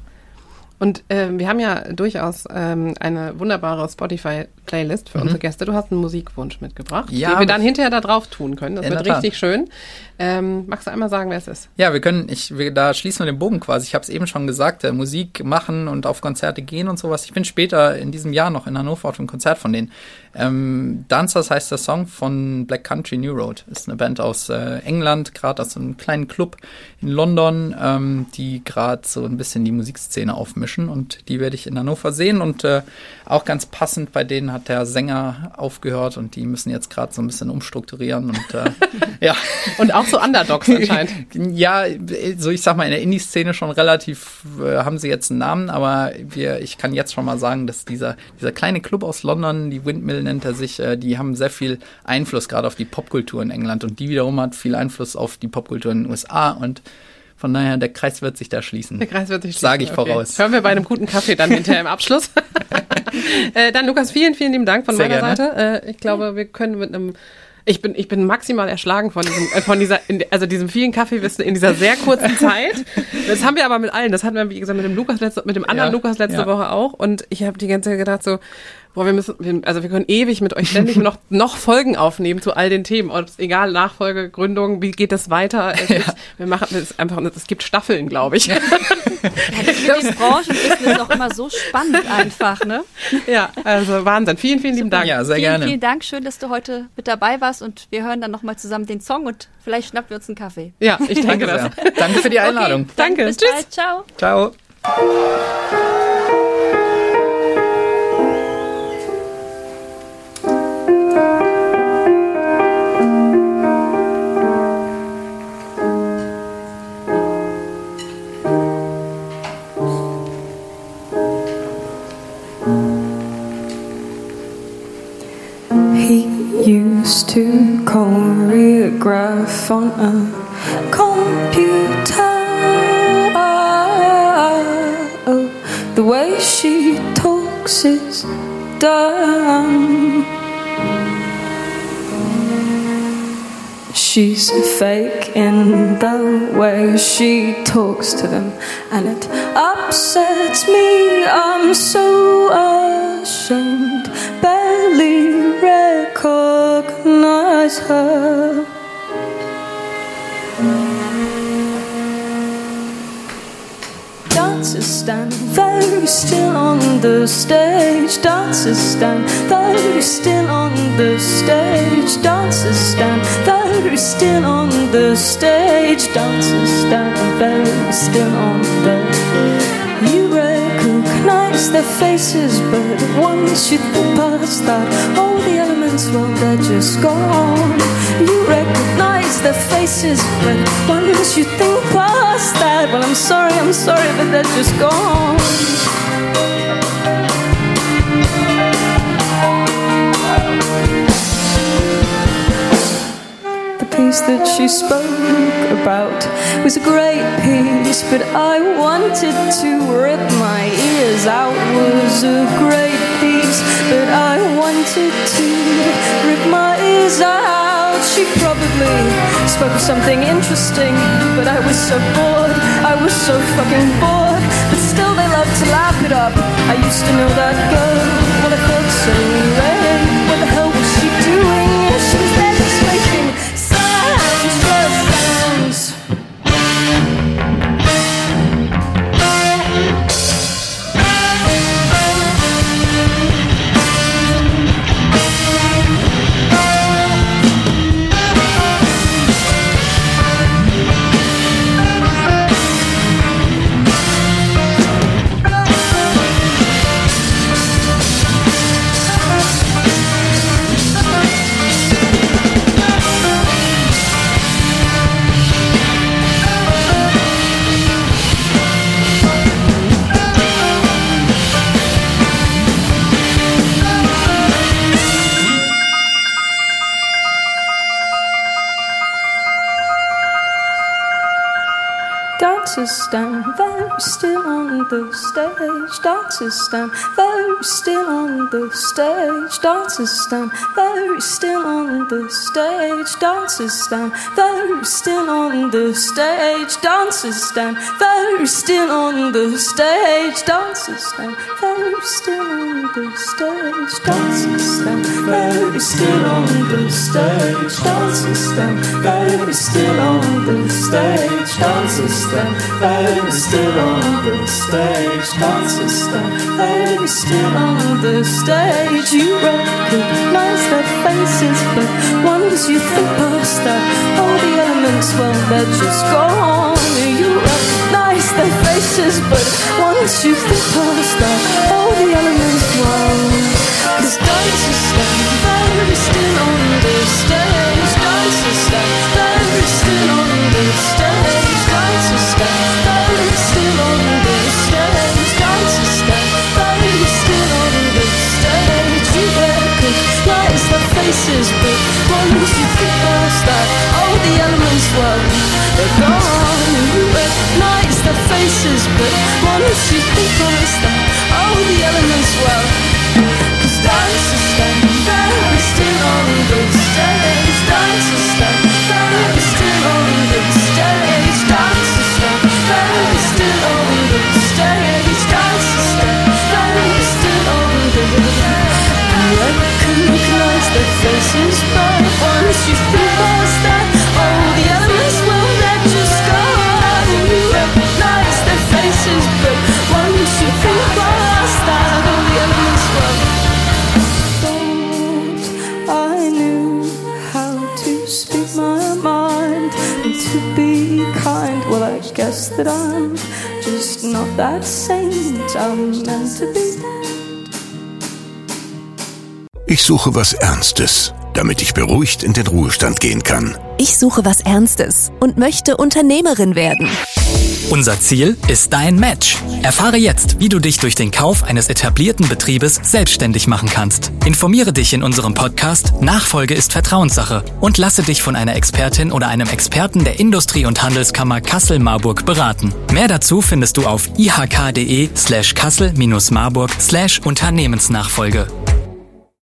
[SPEAKER 1] Und ähm, wir haben ja durchaus ähm, eine wunderbare Spotify-Playlist für unsere Gäste. Du hast einen Musikwunsch mitgebracht,
[SPEAKER 3] Mhm. Ja,
[SPEAKER 1] den wir dann hinterher da drauf tun können. Das wird
[SPEAKER 3] Tat.
[SPEAKER 1] richtig schön. Ähm, magst du einmal sagen, wer es ist?
[SPEAKER 3] Ja, wir können, ich, wir, da schließen wir den Bogen quasi. Ich habe es eben schon gesagt, äh, Musik machen und auf Konzerte gehen und sowas. Ich bin später in diesem Jahr noch in Hannover auf einem Konzert von denen. Ähm, Dancers heißt der Song von Black Country New Road. Ist eine Band aus äh, England, gerade aus einem kleinen Club in London, ähm, die gerade so ein bisschen die Musikszene aufmischen und die werde ich in Hannover sehen und äh, auch ganz passend bei denen hat der Sänger aufgehört und die müssen jetzt gerade so ein bisschen umstrukturieren und äh, ja.
[SPEAKER 1] Und auch so Underdogs anscheinend.
[SPEAKER 3] Ja, so ich sag mal, in der Indie-Szene schon relativ äh, haben sie jetzt einen Namen, aber wir, ich kann jetzt schon mal sagen, dass dieser, dieser kleine Club aus London, die Windmill nennt er sich, äh, die haben sehr viel Einfluss gerade auf die Popkultur in England und die wiederum hat viel Einfluss auf die Popkultur in den USA und von daher, der Kreis wird sich da schließen.
[SPEAKER 1] Der Kreis wird sich
[SPEAKER 3] Sage ich
[SPEAKER 1] schließen.
[SPEAKER 3] voraus.
[SPEAKER 1] Hören wir bei einem guten Kaffee dann hinterher im Abschluss. äh, dann, Lukas, vielen, vielen lieben Dank von
[SPEAKER 3] Sehr
[SPEAKER 1] meiner
[SPEAKER 3] gerne.
[SPEAKER 1] Seite. Äh, ich glaube, wir können mit einem ich bin, ich bin maximal erschlagen von diesem, äh, von dieser, in, also diesem vielen Kaffeewissen in dieser sehr kurzen Zeit. Das haben wir aber mit allen. Das hatten wir, wie gesagt, mit dem Lukas letzte, mit dem anderen
[SPEAKER 3] Ja,
[SPEAKER 1] Lukas letzte
[SPEAKER 3] ja.
[SPEAKER 1] Woche auch. Und ich habe die ganze Zeit gedacht so, boah, wir müssen, wir, also wir können ewig mit euch ständig noch, noch Folgen aufnehmen zu all den Themen. Und egal, Nachfolge, Gründung, wie geht das weiter? Es ist, wir machen, es ist einfach, es gibt Staffeln, glaube ich.
[SPEAKER 2] Ja, das mit dem Branchenwissen ist auch immer so spannend einfach, ne?
[SPEAKER 1] Ja, also Wahnsinn. Vielen, vielen lieben Dank.
[SPEAKER 3] Ja, sehr
[SPEAKER 2] vielen,
[SPEAKER 3] gerne.
[SPEAKER 2] vielen Dank. Schön, dass du heute mit dabei warst und wir hören dann nochmal zusammen den Song und vielleicht schnappen wir uns einen Kaffee.
[SPEAKER 1] Ja, ich denke
[SPEAKER 3] Danke
[SPEAKER 1] das.
[SPEAKER 3] sehr. Danke für die Einladung.
[SPEAKER 2] Okay,
[SPEAKER 1] Danke.
[SPEAKER 2] Bis
[SPEAKER 1] Tschüss.
[SPEAKER 2] bald. Ciao.
[SPEAKER 3] Ciao.
[SPEAKER 4] To choreograph on a computer. The way she talks is dumb. She's fake in the way she talks to them, and it upsets me. I'm so ashamed, barely recognize her. Dancers stand very still on the stage. Dancers stand very still on the stage. Dancers stand very still on the stage. Dancers stand very still on the. Recognize their faces, but once you past that, all the elements, well, they're just gone. You recognize their faces, but once you think past that, well, I'm sorry, I'm sorry, but they're just gone. Piece that she spoke about was a great piece, but I wanted to rip my ears out. Was a great piece, but I wanted to rip my ears out. She probably spoke of something interesting, but I was so bored. I was so fucking bored, but still they love to laugh it up. I used to know that girl. Well, I felt so lame. system. Very still on the stage. Dancers stand very still on the stage. Dancers stand very still on the stage. Dancers stand very still on the stage. Dancers stand very still on the stage. Dancers stand very still on the stage. Dancers stand very still on the stage. Dancers stand very still on the stage. Dancers stand very still on the stage. You recognize their faces, but once you think past that, all the elements, well, they're just gone. You recognize their faces, but once you think past that, all the elements, They recognize their faces But once you think for us that oh the elements that saint I'm meant to be.
[SPEAKER 5] Ich suche was Ernstes, damit ich beruhigt in den Ruhestand gehen kann.
[SPEAKER 6] Ich suche was Ernstes und möchte Unternehmerin werden.
[SPEAKER 7] Unser Ziel ist dein Match. Erfahre jetzt, wie du dich durch den Kauf eines etablierten Betriebes selbstständig machen kannst. Informiere dich in unserem Podcast Nachfolge ist Vertrauenssache und lasse dich von einer Expertin oder einem Experten der Industrie- und Handelskammer Kassel-Marburg beraten. Mehr dazu findest du auf ihk.de slash kassel-marburg slash Unternehmensnachfolge.